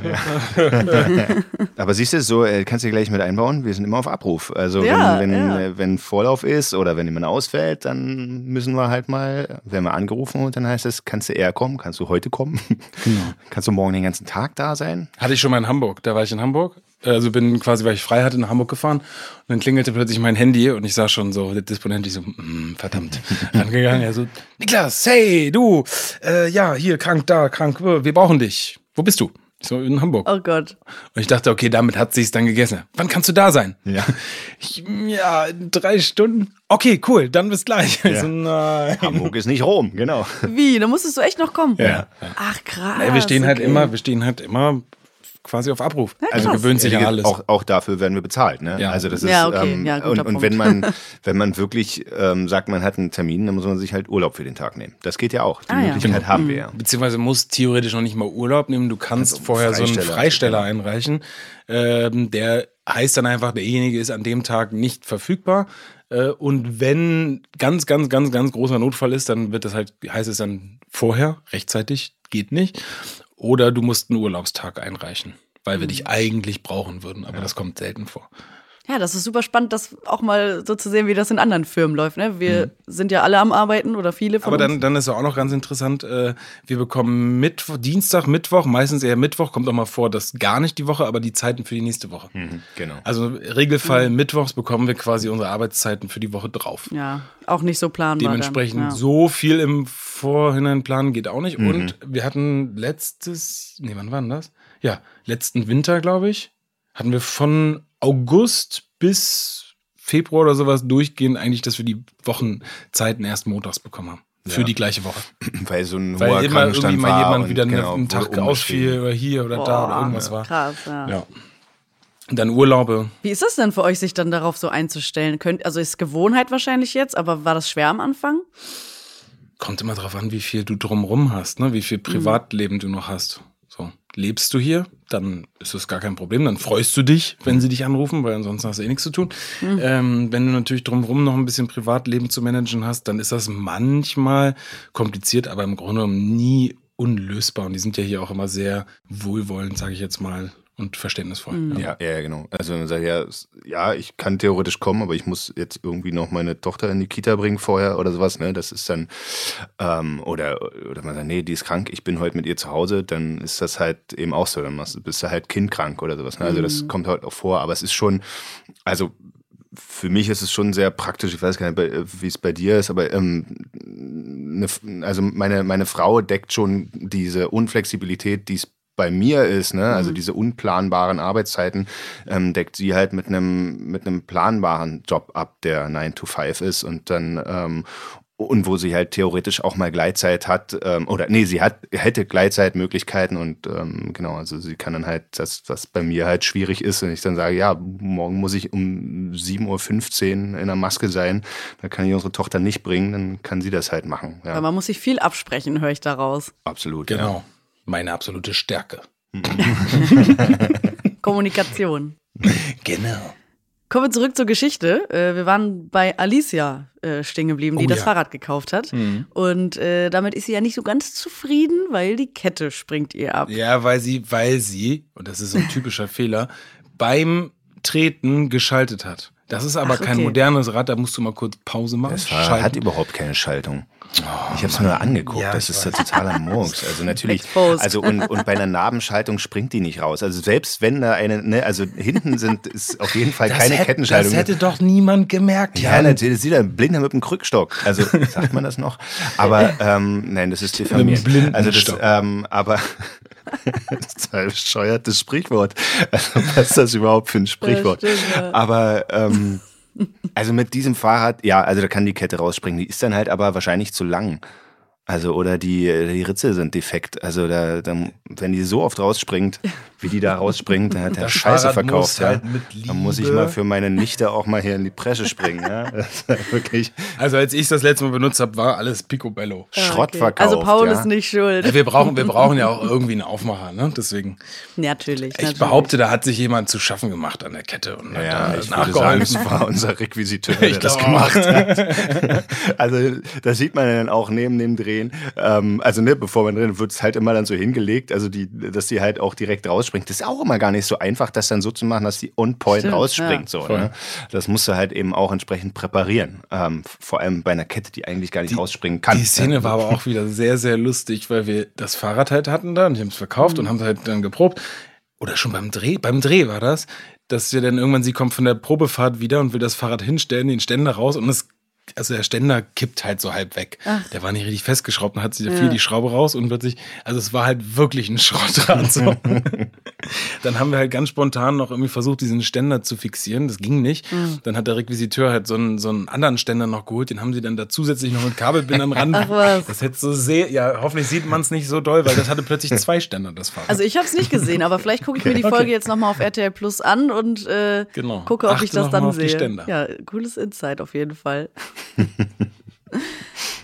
[LAUGHS] Aber siehst du, so äh, kannst du gleich mit einbauen. Wir sind immer auf Abruf. Also Ja, wenn, wenn, ja. äh, wenn Vorlauf ist oder wenn jemand ausfällt, dann müssen wir halt mal, werden wir angerufen und dann heißt es, kannst du eher kommen, kannst du heute kommen, [LAUGHS] kannst du morgen den ganzen Tag da sein. Hatte ich schon mal in Hamburg. Da war ich in Hamburg. Also bin quasi, weil ich frei hatte, nach Hamburg gefahren. Und dann klingelte plötzlich mein Handy und ich sah schon so, der Disponent, ich so, mm, verdammt, [LAUGHS] rangegangen. Er so, Niklas, hey, du, äh, ja, hier, krank, da, krank, wir brauchen dich. Wo bist du? Ich so, in Hamburg. Oh Gott. Und ich dachte, okay, damit hat sich's dann gegessen. Wann kannst du da sein? Ja. Ich, ja, in drei Stunden. Okay, cool, dann bis gleich. Ich so, nein. Hamburg ist nicht Rom, genau. Wie? Da musstest du echt noch kommen? Ja. Ach, krass. Ey, wir stehen halt okay. immer, wir stehen halt immer quasi auf Abruf. also krass. gewöhnt sich Ja, an alles. Auch, auch dafür werden wir bezahlt. Ne? Ja. Also das ist Ja, okay. ähm, Ja, und, und wenn man [LAUGHS] wenn man wirklich ähm, sagt, man hat einen Termin, dann muss man sich halt Urlaub für den Tag nehmen. Das geht ja auch. Die Ah, ja. Möglichkeit Genau. haben wir ja. Beziehungsweise musst theoretisch noch nicht mal Urlaub nehmen. Du kannst Kannst vorher so einen Freisteller. Freisteller einreichen. Ähm, der heißt dann einfach, derjenige ist an dem Tag nicht verfügbar. Äh, und wenn ganz, ganz, ganz, ganz großer Notfall ist, dann wird das halt, heißt es dann vorher, rechtzeitig, geht nicht. Oder du musst einen Urlaubstag einreichen, weil wir Mhm. dich eigentlich brauchen würden. Aber das kommt selten vor. Ja, das ist super spannend, das auch mal so zu sehen, wie das in anderen Firmen läuft. Ne? Wir sind ja alle am Arbeiten oder viele von Mhm. Aber dann, uns. dann ist ja auch noch ganz interessant, äh, wir bekommen Mittwoch, Dienstag, Mittwoch, meistens eher Mittwoch, kommt auch mal vor, dass gar nicht die Woche, aber die Zeiten für die nächste Woche. Genau. Also Regelfall Mittwochs bekommen wir quasi unsere Arbeitszeiten für die Woche drauf. Ja, auch nicht so planbar. Dementsprechend dann. Ja. so viel im Vorhinein planen geht auch nicht. Mhm. Und wir hatten letztes, nee, wann war denn das? Ja, letzten Winter, glaube ich, hatten wir von August bis Februar oder sowas durchgehend eigentlich, dass wir die Wochenzeiten erst montags bekommen haben. Für Ja. die gleiche Woche. [CLEARS THROAT] Weil so ein Weil hoher immer irgendwie mal jemand und wieder genau, einen Tag ausfiel oder hier oder da oder Boah, irgendwas war. Krass, ja. Ja. Und dann Urlaube. Wie ist das denn für euch, sich dann darauf so einzustellen? Könnt, also ist Gewohnheit wahrscheinlich jetzt, aber war das schwer am Anfang? Kommt immer drauf an, wie viel du drumrum hast, ne? wie viel Privatleben du noch hast. Lebst du hier, dann ist das gar kein Problem. Dann freust du dich, wenn sie dich anrufen, weil ansonsten hast du eh nichts zu tun. Ähm, wenn du natürlich drumherum noch ein bisschen Privatleben zu managen hast, dann ist das manchmal kompliziert, aber im Grunde genommen nie unlösbar. Und die sind ja hier auch immer sehr wohlwollend, sage ich jetzt mal, und verständnisvoll. Ja, ja, genau. Also man sagt ja, ja, ich kann theoretisch kommen, aber ich muss jetzt irgendwie noch meine Tochter in die Kita bringen vorher oder sowas, ne? Das ist dann, ähm, oder, oder man sagt, nee, die ist krank, ich bin heute mit ihr zu Hause, dann ist das halt eben auch so. Dann machst- bist du halt kindkrank oder sowas. Ne? Also das kommt halt auch vor, aber es ist schon, also für mich ist es schon sehr praktisch. Ich weiß gar nicht, bei- wie es bei dir ist, aber ähm, eine, also meine, meine Frau deckt schon diese Unflexibilität, die es bei mir ist, ne, also diese unplanbaren Arbeitszeiten, ähm, deckt sie halt mit einem mit einem planbaren Job ab, der 9 to 5 ist und dann ähm, und wo sie halt theoretisch auch mal Gleitzeit hat, ähm, oder nee, sie hat, hätte Gleitzeitmöglichkeiten und ähm, genau, also sie kann dann halt das, was bei mir halt schwierig ist, wenn ich dann sage, ja, morgen muss ich um 7.15 Uhr in der Maske sein, da kann ich unsere Tochter nicht bringen, dann kann sie das halt machen. Ja, Weil man muss sich viel absprechen, höre ich daraus. absolut. Ja. Meine absolute Stärke. [LAUGHS] Kommunikation. Genau. Kommen wir zurück zur Geschichte. Äh, Wir waren bei Alicia äh, stehen geblieben, die Oh das ja. Fahrrad gekauft hat. Und äh, damit ist sie ja nicht so ganz zufrieden, weil die Kette springt ihr ab. Ja, weil sie, weil sie, und das ist so ein typischer [LAUGHS] Fehler, beim Treten geschaltet hat. Das ist aber Ach, kein okay. modernes Rad, da musst du mal kurz Pause machen. Das schalten. hat überhaupt keine Schaltung. ich habe es mir nur angeguckt. Ja, das ist ja totaler Murks. Also [LAUGHS] natürlich, also und, und bei einer Nabenschaltung springt die nicht raus. Also selbst wenn da eine, ne, also hinten sind ist auf jeden Fall das keine hätte, Kettenschaltung. Das hätte doch niemand gemerkt. ja, Jan. natürlich, das sieht er blinder mit dem Krückstock. Also sagt man das noch? Aber [LAUGHS] ähm, nein, das ist diffamiert. Also das, Stock. ähm, aber [LAUGHS] das ist ein bescheuertes Sprichwort. Also, was ist das überhaupt für ein Sprichwort? stimmt, ja. Aber ähm, also mit diesem Fahrrad, ja, also da kann die Kette rausspringen. Die ist dann halt aber wahrscheinlich zu lang. Also, oder die, die Ritze sind defekt. Also, da, da, wenn die so oft rausspringt, wie die da rausspringt, dann hat er Das Scheiße Fahrrad verkauft. muss Ja. halt Dann muss ich mal für meine Nichte auch mal hier in die Presse springen. Ja. [LAUGHS] Das ist wirklich Also als ich das letzte Mal benutzt habe, war alles Picobello. Schrott Okay. verkauft. Also Paul ja. ist nicht schuld. Ja, wir, brauchen, wir brauchen ja auch irgendwie einen Aufmacher, ne? Deswegen. Natürlich. Ich natürlich. behaupte, da hat sich jemand zu schaffen gemacht an der Kette und Ja, hat ich da würde sagen, nachgeholfen. war unser Requisiteur, [LAUGHS] der Ich das gemacht hat. [LAUGHS] also das sieht man dann auch neben dem Drehen. Ähm, also ne, bevor man drin wird es halt immer dann so hingelegt, also die, dass die halt auch direkt rausspringt. Das ist auch immer gar nicht so einfach, das dann so zu machen, dass die on point Stimmt, rausspringt. ja. So, ne? Das musst du halt eben auch entsprechend präparieren. Ähm, vor allem bei einer Kette, die eigentlich gar nicht rausspringen kann. Die Szene war aber [LAUGHS] auch wieder sehr, sehr lustig, weil wir das Fahrrad halt hatten da und die haben es verkauft und haben es halt dann geprobt. Oder schon beim Dreh, beim Dreh war das, dass wir dann irgendwann, sie kommt von der Probefahrt wieder und will das Fahrrad hinstellen, den Ständer raus und es, also der Ständer kippt halt so halb weg. Der war nicht richtig festgeschraubt, dann hat sie da fiel die Schraube raus und plötzlich, also es war halt wirklich ein Schrottrad. So. [LAUGHS] dann haben wir halt ganz spontan noch irgendwie versucht, diesen Ständer zu fixieren. Das ging nicht. Dann hat der Requisiteur halt so einen, so einen anderen Ständer noch geholt, den haben sie dann da zusätzlich noch mit Kabelbindern [LAUGHS] ran. Ach was. Das hätte so sehr, ja, hoffentlich sieht man es nicht so doll, weil das hatte plötzlich [LAUGHS] zwei Ständer, das Fahrrad. Also ich habe es nicht gesehen, aber vielleicht gucke ich mir die Folge jetzt nochmal auf RTL Plus an und äh, Genau. gucke, ob Achte ich das dann mal auf die sehe. Ständer. Ja, cooles Insight auf jeden Fall. [LAUGHS]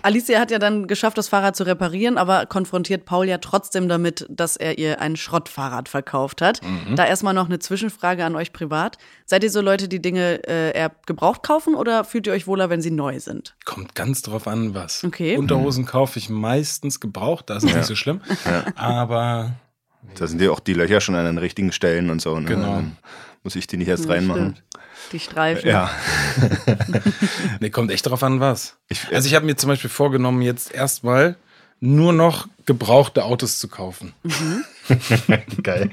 Alicia hat ja dann geschafft, das Fahrrad zu reparieren, aber konfrontiert Paul ja trotzdem damit, dass er ihr ein Schrottfahrrad verkauft hat. Mhm. Da erstmal noch eine Zwischenfrage an euch privat. Seid ihr so Leute, die Dinge äh, eher gebraucht kaufen oder fühlt ihr euch wohler, wenn sie neu sind? Kommt ganz drauf an, was. Okay. Unterhosen kaufe ich meistens gebraucht, da ist es nicht so schlimm. Aber Da sind ja auch die Löcher schon an den richtigen Stellen und so. Ne? Genau. Muss ich die nicht erst reinmachen. Stimmt. Die Streifen. Ja. [LAUGHS] nee, kommt echt drauf an, was. also ich habe mir zum Beispiel vorgenommen, jetzt erstmal nur noch gebrauchte Autos zu kaufen. [LAUGHS] Geil.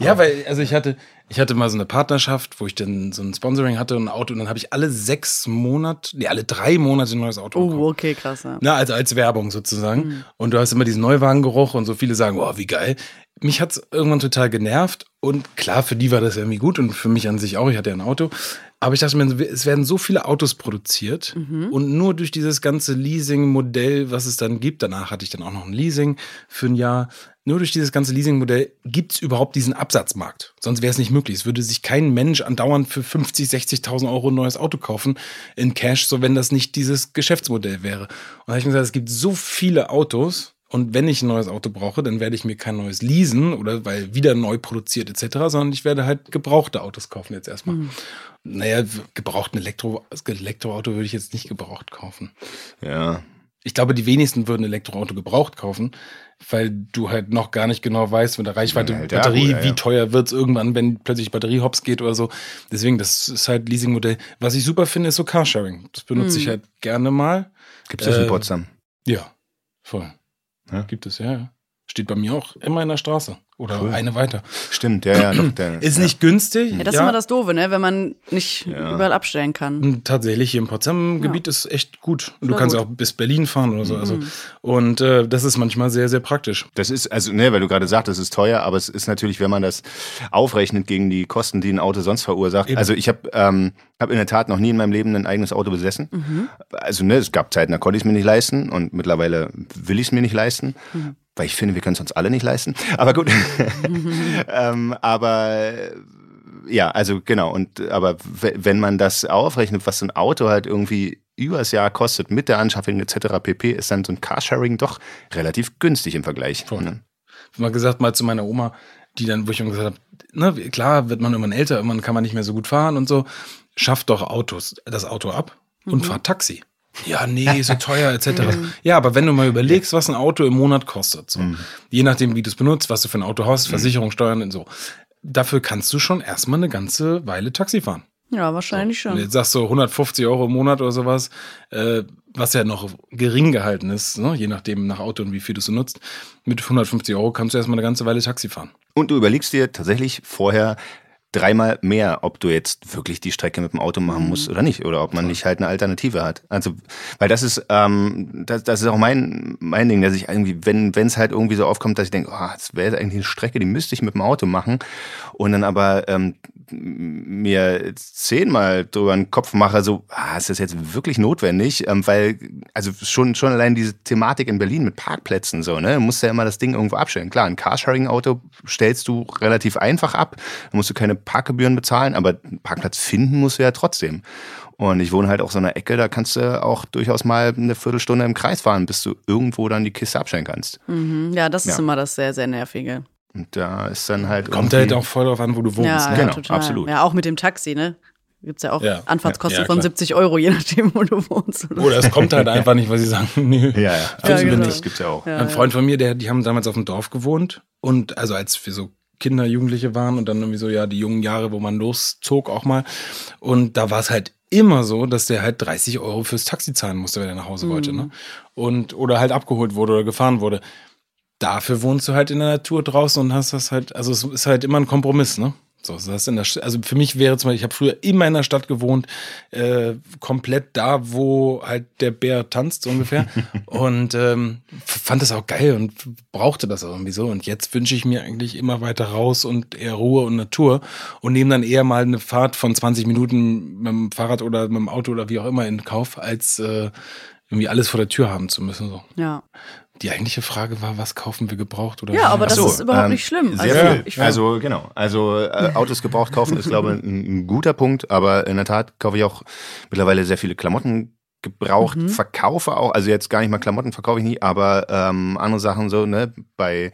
Ja, weil, also ich hatte, ich hatte mal so eine Partnerschaft, wo ich dann so ein Sponsoring hatte und ein Auto und dann habe ich alle sechs Monate, nee, alle drei Monate ein neues Auto Oh, bekommen. okay, krass. Ja. Na, also als Werbung sozusagen. Und du hast immer diesen Neuwagengeruch und so viele sagen, oh, wie geil. Mich hat's irgendwann total genervt und klar, für die war das irgendwie gut und für mich an sich auch, ich hatte ja ein Auto. Aber ich dachte mir, es werden so viele Autos produziert und nur durch dieses ganze Leasing-Modell, was es dann gibt, danach hatte ich dann auch noch ein Leasing für ein Jahr, nur durch dieses ganze Leasing-Modell gibt es überhaupt diesen Absatzmarkt. Sonst wäre es nicht möglich. Es würde sich kein Mensch andauernd für 50, 60.000 Euro ein neues Auto kaufen in Cash, so wenn das nicht dieses Geschäftsmodell wäre. Und da habe ich mir gesagt, es gibt so viele Autos und wenn ich ein neues Auto brauche, dann werde ich mir kein neues leasen oder weil wieder neu produziert etc., sondern ich werde halt gebrauchte Autos kaufen jetzt erstmal. Naja, gebraucht ein Elektro, Elektroauto würde ich jetzt nicht gebraucht kaufen. Ja. Ich glaube, die wenigsten würden ein Elektroauto gebraucht kaufen, weil du halt noch gar nicht genau weißt, mit der Reichweite, Ja, Batterie, Akku, ja, wie ja. teuer wird's irgendwann, wenn plötzlich Batterie hops geht oder so. Deswegen, das ist halt Leasingmodell. Was ich super finde, ist so Carsharing. Das benutze ich halt gerne mal. Gibt es das in Äh, Potsdam? Ja, voll. Ja? Gibt es, ja, ja. Steht bei mir auch immer in der Straße. Oder eine weiter. Stimmt, ja, ja. Doch, der, [CLEARS THROAT] Ist nicht günstig. Ja, das ist immer das Doofe, ne? wenn man nicht Ja. überall abstellen kann. Und Tatsächlich, hier im Potsdam-Gebiet ist echt gut. Und du kannst gut. Mhm. auch bis Berlin fahren oder so. Also. Und äh, das ist manchmal sehr, sehr praktisch. Das ist, also, ne, weil du gerade sagst, es ist teuer, aber es ist natürlich, wenn man das aufrechnet gegen die Kosten, die ein Auto sonst verursacht. Eben. Also ich habe ähm, hab in der Tat noch nie in meinem Leben ein eigenes Auto besessen. Also ne, es gab Zeiten, da konnte ich es mir nicht leisten und mittlerweile will ich es mir nicht leisten. Weil ich finde, wir können es uns alle nicht leisten. Aber gut. [LAUGHS] [LAUGHS] ähm, aber ja, also genau. Und aber wenn man das aufrechnet, was so ein Auto halt irgendwie übers Jahr kostet mit der Anschaffung etc. pp, ist dann so ein Carsharing doch relativ günstig im Vergleich. Voll. Ne? mal gesagt, mal zu meiner Oma, die dann, wo ich immer gesagt habe, ne, klar wird man irgendwann älter, irgendwann kann man nicht mehr so gut fahren und so. Schafft doch Autos, das Auto ab und Mhm. fahrt Taxi. Ja, nee, so teuer etc. [LAUGHS] Ja, aber wenn du mal überlegst, was ein Auto im Monat kostet, so, je nachdem, wie du es benutzt, was du für ein Auto hast, Versicherung, Steuern und so, dafür kannst du schon erstmal eine ganze Weile Taxi fahren. Ja, wahrscheinlich Und schon. jetzt sagst du 150 Euro im Monat oder sowas, äh, was ja noch gering gehalten ist, ne? je nachdem nach Auto und wie viel du so nutzt. Mit 150 Euro kannst du erstmal eine ganze Weile Taxi fahren. Und du überlegst dir tatsächlich vorher dreimal mehr, ob du jetzt wirklich die Strecke mit dem Auto machen musst oder nicht. Oder ob man nicht halt eine Alternative hat. Also, weil das ist, ähm, das, das ist auch mein, mein Ding, dass ich irgendwie, wenn es halt irgendwie so aufkommt, dass ich denke, oh, das wäre eigentlich eine Strecke, die müsste ich mit dem Auto machen. Und dann aber ähm, mir zehnmal drüber den Kopf mache, so, ah, ist das jetzt wirklich notwendig? Ähm, weil, also schon, schon allein diese Thematik in Berlin mit Parkplätzen so, ne? Du musst ja immer das Ding irgendwo abstellen. Klar, ein Carsharing-Auto stellst du relativ einfach ab, da musst du keine Parkgebühren bezahlen, aber einen Parkplatz finden musst du ja trotzdem. Und ich wohne halt auch so in einer Ecke, da kannst du auch durchaus mal eine Viertelstunde im Kreis fahren, bis du irgendwo dann die Kiste abstellen kannst. Mhm. Ja, das ist Ja. immer das sehr, sehr nervige. Und da ist dann halt Kommt halt auch voll drauf an, wo du wohnst. Ja, ne? ja, Genau, total. absolut. Ja, auch mit dem Taxi, ne? Gibt's ja auch Ja. Anfahrtskosten Ja, von klar. 70 Euro, je nachdem, wo du wohnst. Oder es kommt halt [LAUGHS] einfach nicht, weil sie sagen, [LAUGHS] nö. Ja, ja, absolut. genau. Das gibt's ja auch. Ja, Ein Freund von mir, der, die haben damals auf dem Dorf gewohnt und also als wir so Kinder, Jugendliche waren und dann irgendwie so, ja, die jungen Jahre, wo man loszog auch mal. Und da war es halt immer so, dass der halt 30 Euro fürs Taxi zahlen musste, wenn er nach Hause wollte. Ne? Und, oder halt abgeholt wurde oder gefahren wurde. Dafür wohnst du halt in der Natur draußen und hast das halt, also es ist halt immer ein Kompromiss, ne? So, das in der, St- also für mich wäre zum Beispiel, ich habe früher immer in der Stadt gewohnt, äh, komplett da, wo halt der Bär tanzt so ungefähr. [LAUGHS] und ähm, fand das auch geil und brauchte das auch irgendwie so. Und jetzt wünsche ich mir eigentlich immer weiter raus und eher Ruhe und Natur und nehme dann eher mal eine Fahrt von 20 Minuten mit dem Fahrrad oder mit dem Auto oder wie auch immer in Kauf, als äh, irgendwie alles vor der Tür haben zu müssen. So. Ja. Die eigentliche Frage war, was kaufen wir gebraucht oder Ja, aber das so, ist überhaupt ähm, nicht schlimm. Sehr also, viel. ich, also genau. Also äh, Autos gebraucht kaufen ist, glaube ich, ein, ein guter Punkt. Aber in der Tat kaufe ich auch mittlerweile sehr viele Klamotten gebraucht, Mhm. verkaufe auch. Also jetzt gar nicht mal Klamotten verkaufe ich nie, aber ähm, andere Sachen so, ne, bei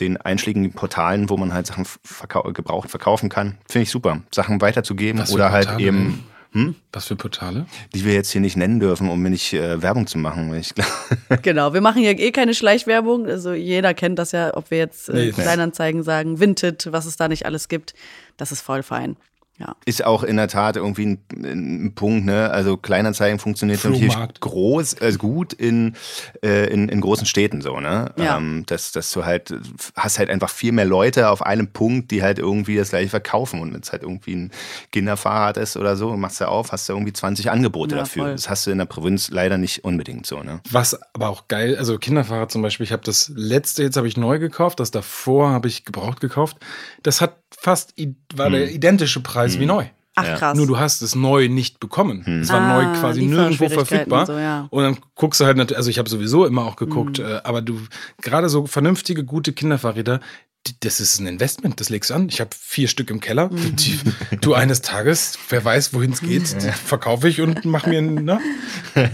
den einschlägigen Portalen, wo man halt Sachen verkau gebraucht verkaufen kann, finde ich super. Sachen weiterzugeben Was oder halt eben, hm, Was für Portale? die wir jetzt hier nicht nennen dürfen, um mir nicht äh, Werbung zu machen. Ich, [LAUGHS] [LAUGHS] genau, wir machen hier eh keine Schleichwerbung. Also jeder kennt das ja, ob wir jetzt äh, Nee. Kleinanzeigen sagen, Vinted, was es da nicht alles gibt. Das ist voll fein. Ja. Ist auch in der Tat irgendwie ein, ein Punkt, ne? Also Kleinanzeigen funktioniert natürlich Flohmarkt. groß, also gut in, äh, in, in großen Städten so, ne? Ja. Ähm, dass, dass du halt hast halt einfach viel mehr Leute auf einem Punkt, die halt irgendwie das gleiche verkaufen. Und wenn es halt irgendwie ein Kinderfahrrad ist oder so, machst du auf, hast du irgendwie 20 Angebote Ja, dafür. voll. Das hast du in der Provinz leider nicht unbedingt so, ne? Was aber auch geil, also Kinderfahrrad zum Beispiel, ich habe das letzte jetzt habe ich neu gekauft, das davor habe ich gebraucht gekauft. Das hat fast war der identische Preis wie neu. Ach Ja. krass. Nur du hast es neu nicht bekommen. Es war Ah, neu quasi nirgendwo verfügbar. und so, ja. Und dann guckst du halt natürlich, also ich habe sowieso immer auch geguckt, Mhm. äh, aber du gerade so vernünftige, gute Kinderfahrräder, die, das ist ein Investment, das legst du an. Ich habe vier Stück im Keller. Mhm. Die, du eines Tages, wer weiß, wohin es geht, verkaufe ich und mach mir ne?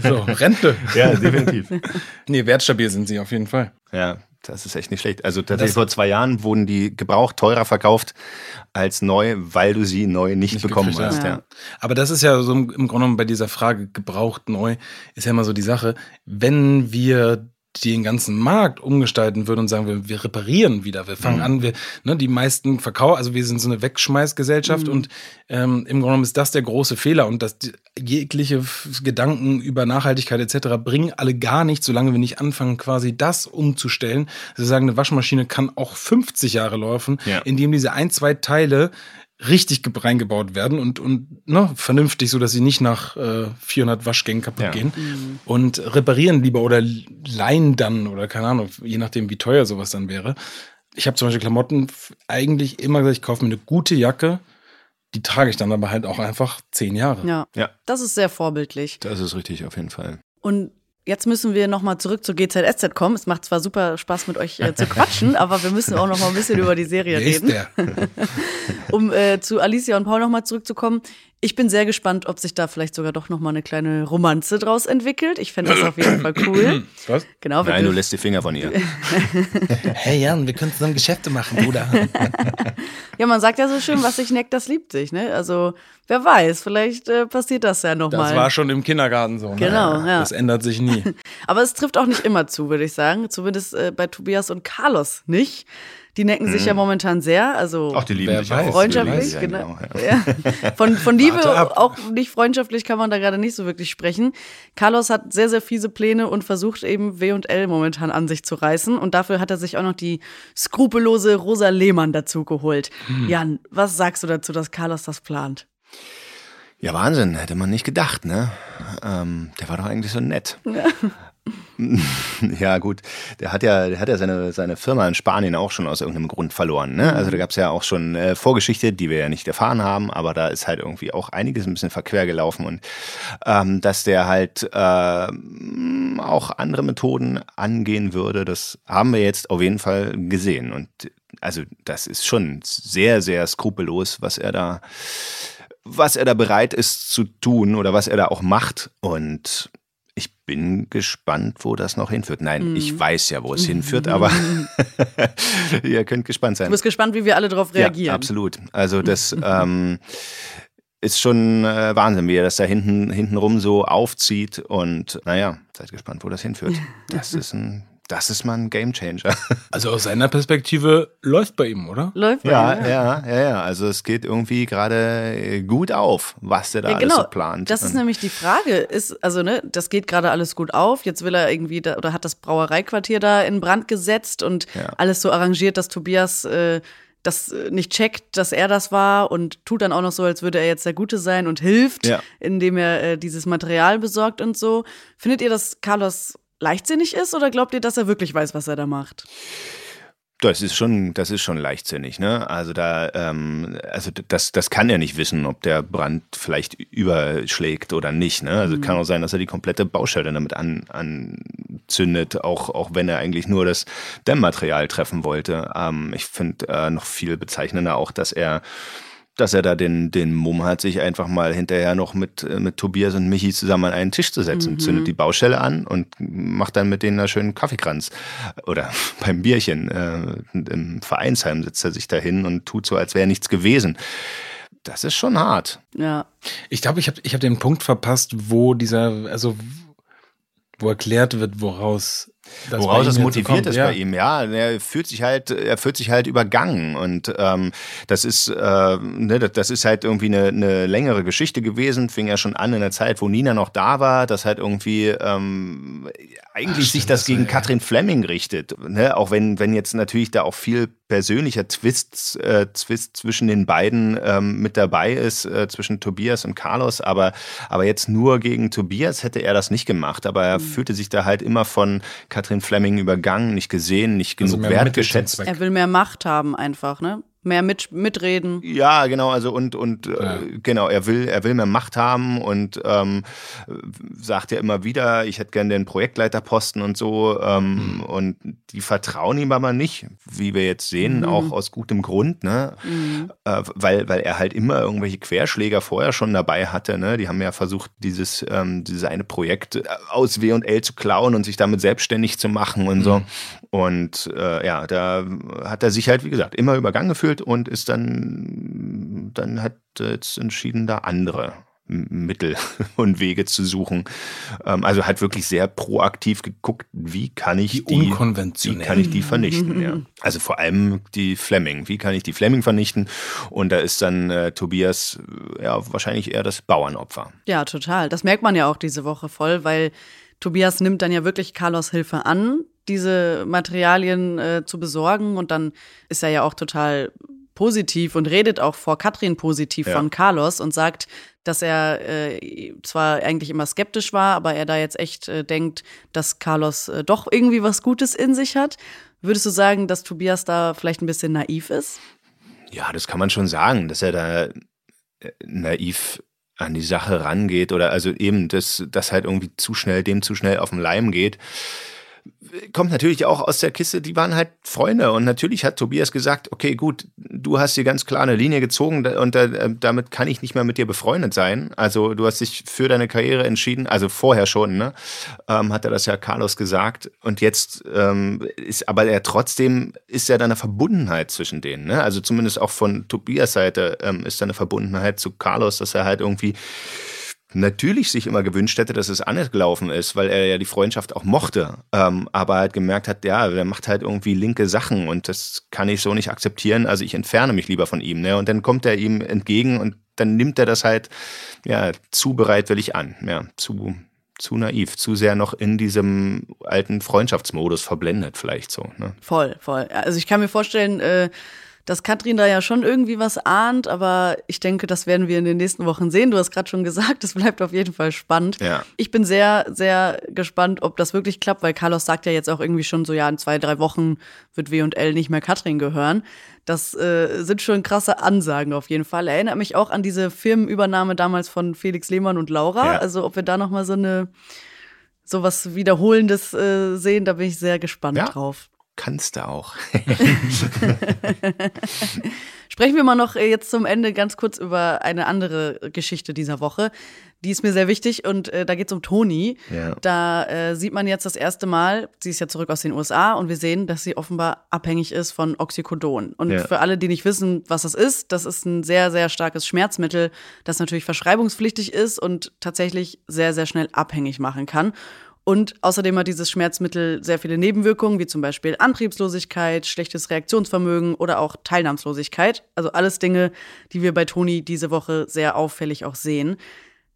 so, Rente. Ja, definitiv. [LAUGHS] Nee, wertstabil sind sie auf jeden Fall. Ja, das ist echt nicht schlecht. Also tatsächlich vor zwei Jahren wurden die gebraucht teurer verkauft als neu, weil du sie neu nicht, Nicht bekommen hast. ja. Ja. Aber das ist ja so im im Grunde genommen bei dieser Frage gebraucht neu, ist ja immer so die Sache, wenn wir den ganzen Markt umgestalten würden und sagen, wir, wir reparieren wieder, wir fangen an, wir, ne, die meisten verkaufen, also wir sind so eine Wegschmeißgesellschaft und ähm, im Grunde genommen ist das der große Fehler und dass die, jegliche Gedanken über Nachhaltigkeit etc. bringen alle gar nicht, solange wir nicht anfangen, quasi das umzustellen. Sie sagen, eine Waschmaschine kann auch 50 Jahre laufen, Ja. indem diese ein, zwei Teile richtig ge- reingebaut werden und, und ne, vernünftig, so dass sie nicht nach äh, 400 Waschgängen kaputt Ja. gehen. Und reparieren lieber oder leihen dann oder keine Ahnung, je nachdem, wie teuer sowas dann wäre. Ich habe zum Beispiel Klamotten eigentlich immer gesagt, ich kaufe mir eine gute Jacke, die trage ich dann aber halt auch einfach zehn Jahre. Ja. Ja. Das ist sehr vorbildlich. Das ist richtig, auf jeden Fall. Und jetzt müssen wir nochmal zurück zu GZSZ kommen. Es macht zwar super Spaß mit euch äh, zu quatschen, aber wir müssen auch noch mal ein bisschen über die Serie reden. [LAUGHS] Um äh, zu Alicia und Paul nochmal zurückzukommen. Ich bin sehr gespannt, ob sich da vielleicht sogar doch noch mal eine kleine Romanze draus entwickelt. Ich fände das auf jeden Fall cool. [CLEARS THROAT] Was? Genau, Nein, du lässt die Finger von ihr. [LAUGHS] Hey Jan, wir können zusammen Geschäfte machen, Bruder. [LAUGHS] ja, man sagt ja so schön, was sich neckt, das liebt sich. Ne? Also wer weiß, vielleicht äh, passiert das ja noch Das mal. war schon im Kindergarten so. Ne? Genau, ja. Das ändert sich nie. [LAUGHS] Aber es trifft auch nicht immer zu, würde ich sagen. Zumindest äh, bei Tobias und Carlos nicht. Die necken sich ja momentan sehr. Also Ach, die lieben sich weiß, auch. freundschaftlich, Ja, genau. ja. Ja. Von, von Liebe, auch nicht freundschaftlich, kann man da gerade nicht so wirklich sprechen. Carlos hat sehr, sehr fiese Pläne und versucht eben W&L momentan an sich zu reißen. Und dafür hat er sich auch noch die skrupellose Rosa Lehmann dazu geholt. Hm. Jan, was sagst du dazu, dass Carlos das plant? Ja, Wahnsinn, hätte man nicht gedacht, ne? Ähm, der war doch eigentlich so nett. Ja. [LAUGHS] gut, der hat ja, der hat ja seine, seine Firma in Spanien auch schon aus irgendeinem Grund verloren. Ne? Also da gab es ja auch schon äh, Vorgeschichte, die wir ja nicht erfahren haben, aber da ist halt irgendwie auch einiges ein bisschen verquer gelaufen und ähm, dass der halt äh, auch andere Methoden angehen würde, das haben wir jetzt auf jeden Fall gesehen. Und also das ist schon sehr, sehr skrupellos, was er da was er da bereit ist zu tun oder was er da auch macht. Und ich bin gespannt, wo das noch hinführt. Nein, ich weiß ja, wo es hinführt, [LAUGHS] aber [LAUGHS] ihr könnt gespannt sein. Du bist gespannt, wie wir alle darauf reagieren. Ja, absolut. Also [LAUGHS] das ähm, ist schon äh, Wahnsinn, wie er das da hinten, hinten rum so aufzieht. Und naja, seid gespannt, wo das hinführt. Das ist ein, das ist mal ein Gamechanger. [LAUGHS] Also aus seiner Perspektive läuft bei ihm, oder? Läuft bei Ja, ihm, ja, ja, ja. Also es geht irgendwie gerade äh, gut auf, was der da Ja, alles genau. so plant. Das ist nämlich die Frage. Ist, also, ne, das geht gerade alles gut auf. Jetzt will er irgendwie da, oder hat das Brauereiquartier da in Brand gesetzt und Ja. alles so arrangiert, dass Tobias äh, das äh, nicht checkt, dass er das war und tut dann auch noch so, als würde er jetzt der Gute sein und hilft, Ja. indem er äh, dieses Material besorgt und so. Findet ihr, dass Carlos leichtsinnig ist oder glaubt ihr, dass er wirklich weiß, was er da macht? Das ist schon, das ist schon leichtsinnig, ne? Also da, ähm, also das, das kann er nicht wissen, ob der Brand vielleicht überschlägt oder nicht, ne? Also kann auch sein, dass er die komplette Baustelle damit an, anzündet, auch, auch wenn er eigentlich nur das Dämmmaterial treffen wollte. Ähm, ich finde äh, noch viel bezeichnender auch, dass er dass er da den, den Mumm hat, sich einfach mal hinterher noch mit, äh, mit Tobias und Michi zusammen an einen Tisch zu setzen, zündet die Baustelle an und macht dann mit denen einen schönen Kaffeekranz. Oder [LAUGHS] beim Bierchen. Äh, Im Vereinsheim sitzt er sich da hin und tut so, als wäre nichts gewesen. Das ist schon hart. Ja. Ich glaube, ich habe ich hab den Punkt verpasst, wo dieser, also wo erklärt wird, woraus das Woraus jetzt motiviert ist ja. bei ihm, ja. Er fühlt sich halt, er fühlt sich halt übergangen. Und ähm, das ist, äh, ne, das, das ist halt irgendwie eine, eine längere Geschichte gewesen. Fing ja schon an in der Zeit, wo Nina noch da war, dass halt irgendwie ähm, eigentlich Ach, sich das das gegen ja- Katrin Fleming richtet. Ne? Auch wenn, wenn jetzt natürlich da auch viel persönlicher Twist, äh, Twist zwischen den beiden ähm, mit dabei ist, äh, zwischen Tobias und Carlos, aber, aber jetzt nur gegen Tobias hätte er das nicht gemacht. Aber er fühlte sich da halt immer von Katrin Fleming übergangen, nicht gesehen, nicht Also genug Mittel wertgeschätzt. Er will mehr Macht haben einfach, ne? Mehr mit, mitreden. Ja, genau, also und, und Ja. äh, genau, er will, er will mehr Macht haben und ähm, sagt ja immer wieder, ich hätte gerne den Projektleiterposten und so. Ähm, Und die vertrauen ihm aber nicht, wie wir jetzt sehen, auch aus gutem Grund, ne? Äh, weil, weil er halt immer irgendwelche Querschläger vorher schon dabei hatte. Ne? Die haben ja versucht, dieses, ähm, dieses eine Projekt äh, aus W&L zu klauen und sich damit selbstständig zu machen und so. Und äh, ja, da hat er sich halt, wie gesagt, immer übergangen gefühlt und ist dann, dann hat jetzt entschieden, da andere Mittel [LAUGHS] und Wege zu suchen. Ähm, also hat wirklich sehr proaktiv geguckt, wie kann ich Die die, wie kann ich die vernichten, ja. Also vor allem die Fleming. Wie kann ich die Fleming vernichten? Und da ist dann äh, Tobias ja wahrscheinlich eher das Bauernopfer. Ja, total. Das merkt man ja auch diese Woche voll, weil Tobias nimmt dann ja wirklich Carlos Hilfe an, diese Materialien äh, zu besorgen. Und dann ist er ja auch total positiv und redet auch vor Katrin positiv Ja. von Carlos und sagt, dass er äh, zwar eigentlich immer skeptisch war, aber er da jetzt echt äh, denkt, dass Carlos äh, doch irgendwie was Gutes in sich hat. Würdest du sagen, dass Tobias da vielleicht ein bisschen naiv ist? Ja, das kann man schon sagen, dass er da äh, naiv an die Sache rangeht oder also eben, dass das halt irgendwie zu schnell, dem zu schnell auf den Leim geht. Kommt natürlich auch aus der Kiste, die waren halt Freunde. Und natürlich hat Tobias gesagt, okay, gut, du hast hier ganz klar eine Linie gezogen und äh, damit kann ich nicht mehr mit dir befreundet sein. Also du hast dich für deine Karriere entschieden, also vorher schon, ne? Ähm, hat er das ja Carlos gesagt. Und jetzt ähm, ist aber er trotzdem ist ja da eine Verbundenheit zwischen denen. Ne? Also zumindest auch von Tobias Seite ähm, ist da eine Verbundenheit zu Carlos, dass er halt irgendwie natürlich sich immer gewünscht hätte, dass es anders gelaufen ist, weil er ja die Freundschaft auch mochte, ähm, aber halt gemerkt hat, ja, der macht halt irgendwie linke Sachen und das kann ich so nicht akzeptieren, also ich entferne mich lieber von ihm. Ne? Und dann kommt er ihm entgegen und dann nimmt er das halt ja zu bereitwillig an, ja, zu zu naiv, zu sehr noch in diesem alten Freundschaftsmodus verblendet vielleicht so. Ne? Voll, voll. Also ich kann mir vorstellen, äh, dass Katrin da ja schon irgendwie was ahnt, aber ich denke, das werden wir in den nächsten Wochen sehen. Du hast gerade schon gesagt, [LAUGHS] es bleibt auf jeden Fall spannend. Ja. Ich bin sehr, sehr gespannt, ob das wirklich klappt, weil Carlos sagt ja jetzt auch irgendwie schon so, ja, in zwei, drei Wochen wird W&L nicht mehr Katrin gehören. Das äh, sind schon krasse Ansagen auf jeden Fall. Erinnert mich auch an diese Firmenübernahme damals von Felix Lehmann und Laura. Ja. Also ob wir da noch mal so eine so was Wiederholendes äh, sehen, da bin ich sehr gespannt Ja. drauf. Kannst du auch. [LAUGHS] Sprechen wir mal noch äh, jetzt zum Ende ganz kurz über eine andere Geschichte dieser Woche. Die ist mir sehr wichtig und äh, da geht es um Toni. Ja. Da äh, sieht man jetzt das erste Mal, sie ist ja zurück aus den USA und wir sehen, dass sie offenbar abhängig ist von Oxycodon. Und Ja. für alle, die nicht wissen, was das ist, das ist ein sehr, sehr starkes Schmerzmittel, das natürlich verschreibungspflichtig ist und tatsächlich sehr, sehr schnell abhängig machen kann. Und außerdem hat dieses Schmerzmittel sehr viele Nebenwirkungen, wie zum Beispiel Antriebslosigkeit, schlechtes Reaktionsvermögen oder auch Teilnahmslosigkeit. Also alles Dinge, die wir bei Toni diese Woche sehr auffällig auch sehen.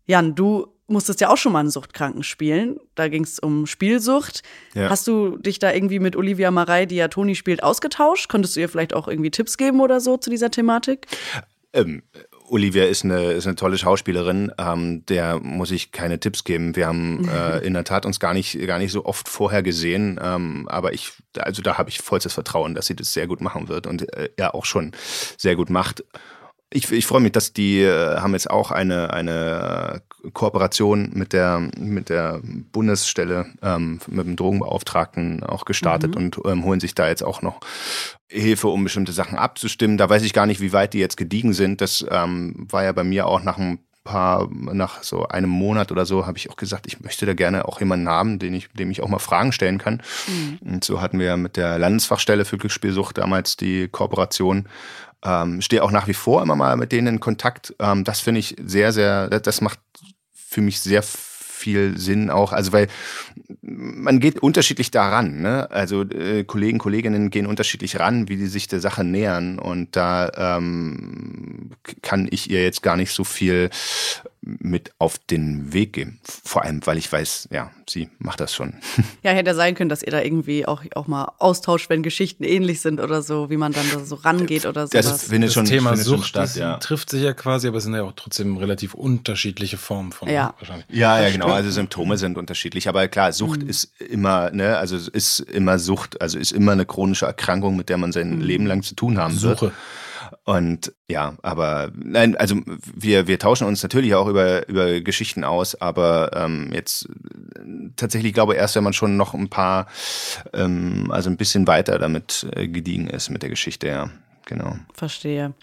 Jan, du musstest ja auch schon mal einen Suchtkranken spielen. Da ging es um Spielsucht. Ja. Hast du dich da irgendwie mit Olivia Marei, die ja Toni spielt, ausgetauscht? Konntest du ihr vielleicht auch irgendwie Tipps geben oder so zu dieser Thematik? Ähm, Olivia ist eine, ist eine tolle Schauspielerin, ähm, der muss ich keine Tipps geben. Wir haben [LAUGHS] äh, in der Tat uns gar nicht, gar nicht so oft vorher gesehen, ähm, aber ich, also da habe ich vollstes Vertrauen, dass sie das sehr gut machen wird und äh, ja auch schon sehr gut macht. Ich, ich freue mich, dass die äh, haben jetzt auch eine, eine äh, Kooperation mit der, mit der Bundesstelle, ähm, mit dem Drogenbeauftragten auch gestartet und ähm, holen sich da jetzt auch noch Hilfe, um bestimmte Sachen abzustimmen. Da weiß ich gar nicht, wie weit die jetzt gediegen sind. Das ähm, war ja bei mir auch nach ein paar, nach so einem Monat oder so, habe ich auch gesagt, ich möchte da gerne auch jemanden haben, den ich, dem ich auch mal Fragen stellen kann. Und so hatten wir mit der Landesfachstelle für Glücksspielsucht damals die Kooperation. Ähm, stehe auch nach wie vor immer mal mit denen in Kontakt. Ähm, das finde ich sehr, sehr, das- macht für mich sehr viel Sinn auch, also weil man geht unterschiedlich daran, ne? Also äh, Kollegen, Kolleginnen gehen unterschiedlich ran, wie die sich der Sache nähern und da ähm, kann ich ihr jetzt gar nicht so viel mit auf den Weg geben. Vor allem, weil ich weiß, ja, sie macht das schon. [LAUGHS] Ja, hätte ja sein können, dass ihr da irgendwie auch, auch mal austauscht, wenn Geschichten ähnlich sind oder so, wie man dann da so rangeht oder Das sowas. findet Das schon, Thema findet schon Sucht statt, das ja. trifft sich ja quasi, aber es sind ja auch trotzdem relativ unterschiedliche Formen von Ja. wahrscheinlich. Ja, ja, genau. Also Symptome sind unterschiedlich. Aber klar, Sucht ist immer, ne, also es ist immer Sucht, also ist immer eine chronische Erkrankung, mit der man sein Leben lang zu tun haben wird. Und ja, aber nein, also wir, wir tauschen uns natürlich auch über, über Geschichten aus, aber ähm, jetzt tatsächlich glaube ich erst, wenn man schon noch ein paar, ähm, also ein bisschen weiter damit äh, gediegen ist mit der Geschichte, ja, genau. Verstehe.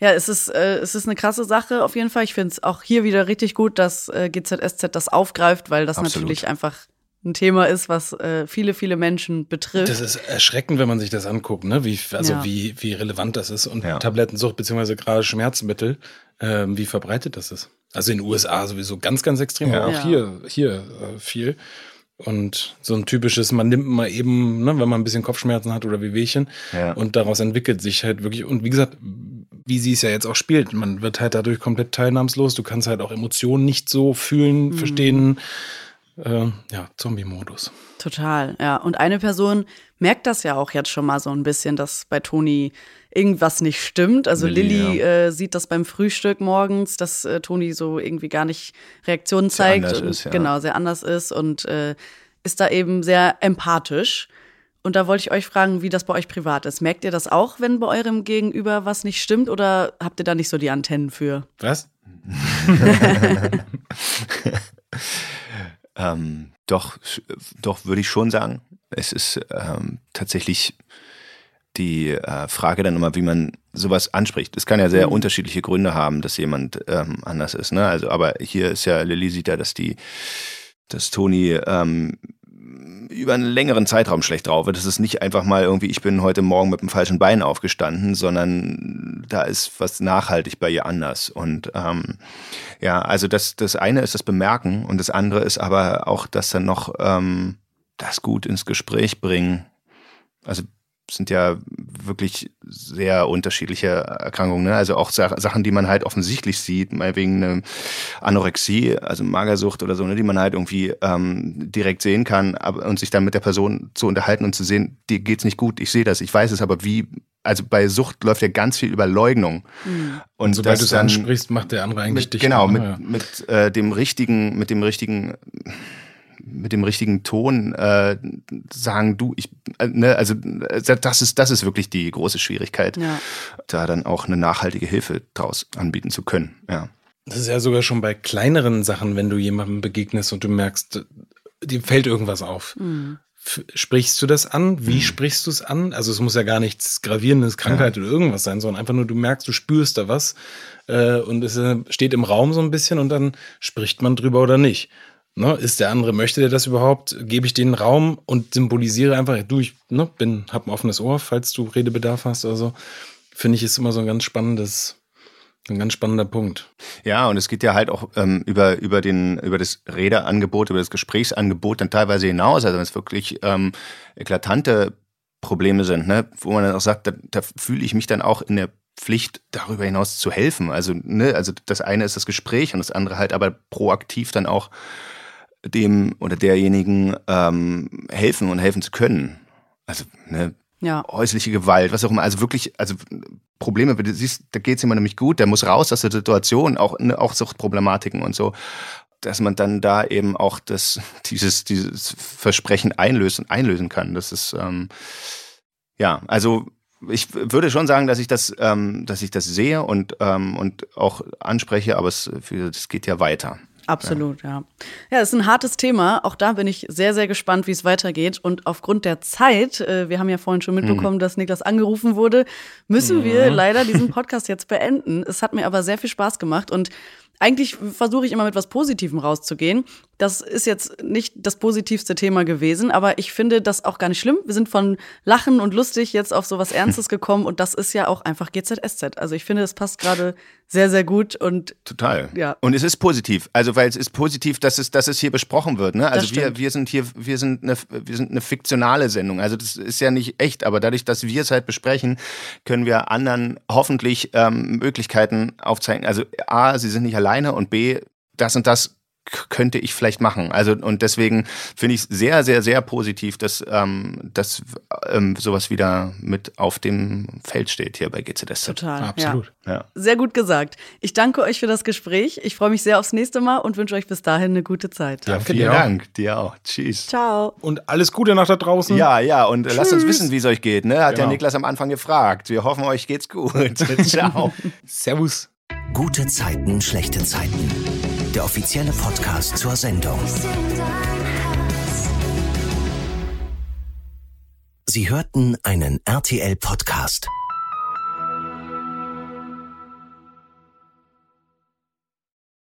Ja, es ist, äh, es ist eine krasse Sache auf jeden Fall. Ich finde es auch hier wieder richtig gut, dass äh, GZSZ das aufgreift, weil das Absolut. natürlich einfach ein Thema ist, was äh, viele, viele Menschen betrifft. Das ist erschreckend, wenn man sich das anguckt, ne? Wie, also Ja. wie, wie relevant das ist. Und Ja. Tablettensucht beziehungsweise gerade Schmerzmittel, ähm, wie verbreitet das ist. Also in den USA sowieso ganz, ganz extrem, Ja. aber auch Ja. hier, hier äh, viel. Und so ein typisches, man nimmt mal eben, ne, wenn man ein bisschen Kopfschmerzen hat oder Wehwehchen. Ja. Und daraus entwickelt sich halt wirklich, und wie gesagt, wie sie es ja jetzt auch spielt, man wird halt dadurch komplett teilnahmslos. Du kannst halt auch Emotionen nicht so fühlen, Mhm. verstehen. Äh, ja, Zombie-Modus. Total, ja. Und eine Person merkt das ja auch jetzt schon mal so ein bisschen, dass bei Toni irgendwas nicht stimmt. Also Lilly, Lilly äh, sieht das beim Frühstück morgens, dass äh, Toni so irgendwie gar nicht Reaktionen Sehr zeigt. anders und, ist, ja. Genau, sehr anders ist und äh, ist da eben sehr empathisch. Und da wollte ich euch fragen, wie das bei euch privat ist. Merkt ihr das auch, wenn bei eurem Gegenüber was nicht stimmt oder habt ihr da nicht so die Antennen für? Was? [LAUGHS] [LAUGHS] Ähm, doch, doch würde ich schon sagen. Es ist ähm, tatsächlich die äh, Frage dann immer, wie man sowas anspricht. Es kann ja sehr mhm. unterschiedliche Gründe haben, dass jemand ähm, anders ist. Ne? Also, aber hier ist ja Lilly sieht ja, dass die, dass Toni ähm, über einen längeren Zeitraum schlecht drauf wird. Das ist nicht einfach mal irgendwie, ich bin heute Morgen mit dem falschen Bein aufgestanden, sondern da ist was nachhaltig bei ihr anders. Und ähm, ja, also das, das eine ist das Bemerken und das andere ist aber auch das dann noch ähm, das gut ins Gespräch bringen. Also sind ja wirklich sehr unterschiedliche Erkrankungen. Ne? Also auch Sachen, die man halt offensichtlich sieht, mal wegen eine Anorexie, also Magersucht oder so, ne? die man halt irgendwie ähm, direkt sehen kann aber, und sich dann mit der Person zu unterhalten und zu sehen, dir geht's nicht gut, ich sehe das, ich weiß es, aber wie, also bei Sucht läuft ja ganz viel über Leugnung. Mhm. Und, und sobald du es ansprichst, macht der andere eigentlich mit, dich. Genau, mit, ja. mit äh, dem richtigen, mit dem richtigen mit dem richtigen Ton äh, sagen, du, ich, äh, ne, also äh, das ist, das ist wirklich die große Schwierigkeit, ja. da dann auch eine nachhaltige Hilfe draus anbieten zu können. Ja. Das ist ja sogar schon bei kleineren Sachen, wenn du jemandem begegnest und du merkst, dir fällt irgendwas auf. Mhm. Sprichst du das an? Wie mhm. sprichst du es an? Also es muss ja gar nichts gravierendes, Krankheit ja. oder irgendwas sein, sondern einfach nur, du merkst, du spürst da was äh, und es äh, steht im Raum so ein bisschen und dann spricht man drüber oder nicht. Ne, ist der andere, möchte der das überhaupt? Gebe ich den Raum und symbolisiere einfach, du, ich ne, bin, hab ein offenes Ohr, falls du Redebedarf hast oder so. Finde ich, ist immer so ein ganz spannendes, ein ganz spannender Punkt. Ja, und es geht ja halt auch ähm, über, über, den, über das Redeangebot, über das Gesprächsangebot dann teilweise hinaus. Also wenn es wirklich ähm, eklatante Probleme sind, ne, wo man dann auch sagt, da, da fühle ich mich dann auch in der Pflicht, darüber hinaus zu helfen. Also, ne, also das eine ist das Gespräch und das andere halt aber proaktiv dann auch dem oder derjenigen ähm, helfen und helfen zu können. Also ne, ja. häusliche Gewalt, was auch immer. Also wirklich, also Probleme, du siehst, da geht es jemand nämlich gut, der muss raus aus der Situation, auch, ne, auch Suchtproblematiken und so, dass man dann da eben auch das, [LAUGHS] dieses, dieses Versprechen einlösen, einlösen kann. Das ist ähm, ja, also ich würde schon sagen, dass ich das, ähm, dass ich das sehe und, ähm, und auch anspreche, aber es, es geht ja weiter. Absolut, ja. ja. Ja, es ist ein hartes Thema. Auch da bin ich sehr, sehr gespannt, wie es weitergeht. Und aufgrund der Zeit, äh, wir haben ja vorhin schon mitbekommen, mhm. dass Niklas angerufen wurde, müssen mhm. wir leider diesen Podcast jetzt beenden. Es hat mir aber sehr viel Spaß gemacht und eigentlich versuche ich immer mit was Positivem rauszugehen. Das ist jetzt nicht das positivste Thema gewesen, aber ich finde das auch gar nicht schlimm. Wir sind von Lachen und lustig jetzt auf so was [LAUGHS] Ernstes gekommen und das ist ja auch einfach GZSZ. Also ich finde, es passt gerade sehr, sehr gut und total. Ja. Und es ist positiv. Also weil es ist positiv, dass es, dass es hier besprochen wird. Ne? Also wir, wir sind hier, wir sind eine, wir sind eine fiktionale Sendung. Also das ist ja nicht echt, aber dadurch, dass wir es halt besprechen, können wir anderen hoffentlich ähm, Möglichkeiten aufzeigen. Also A, sie sind nicht alleine und B, das und das könnte ich vielleicht machen. Also und deswegen finde ich es sehr, sehr, sehr positiv, dass, ähm, dass ähm, sowas wieder mit auf dem Feld steht hier bei GZS. Total. Absolut. Ja. ja. Sehr gut gesagt. Ich danke euch für das Gespräch. Ich freue mich sehr aufs nächste Mal und wünsche euch bis dahin eine gute Zeit. Ja, vielen dir Dank. Dir auch. Tschüss. Ciao. Und alles Gute nach da draußen. Ja, ja. Und Tschüss. lasst uns wissen, wie es euch geht. Ne? Hat genau. ja Niklas am Anfang gefragt. Wir hoffen, euch geht's gut. [LAUGHS] Ciao. Servus. Gute Zeiten, schlechte Zeiten der offizielle Podcast zur Sendung. Sie hörten einen RTL-Podcast.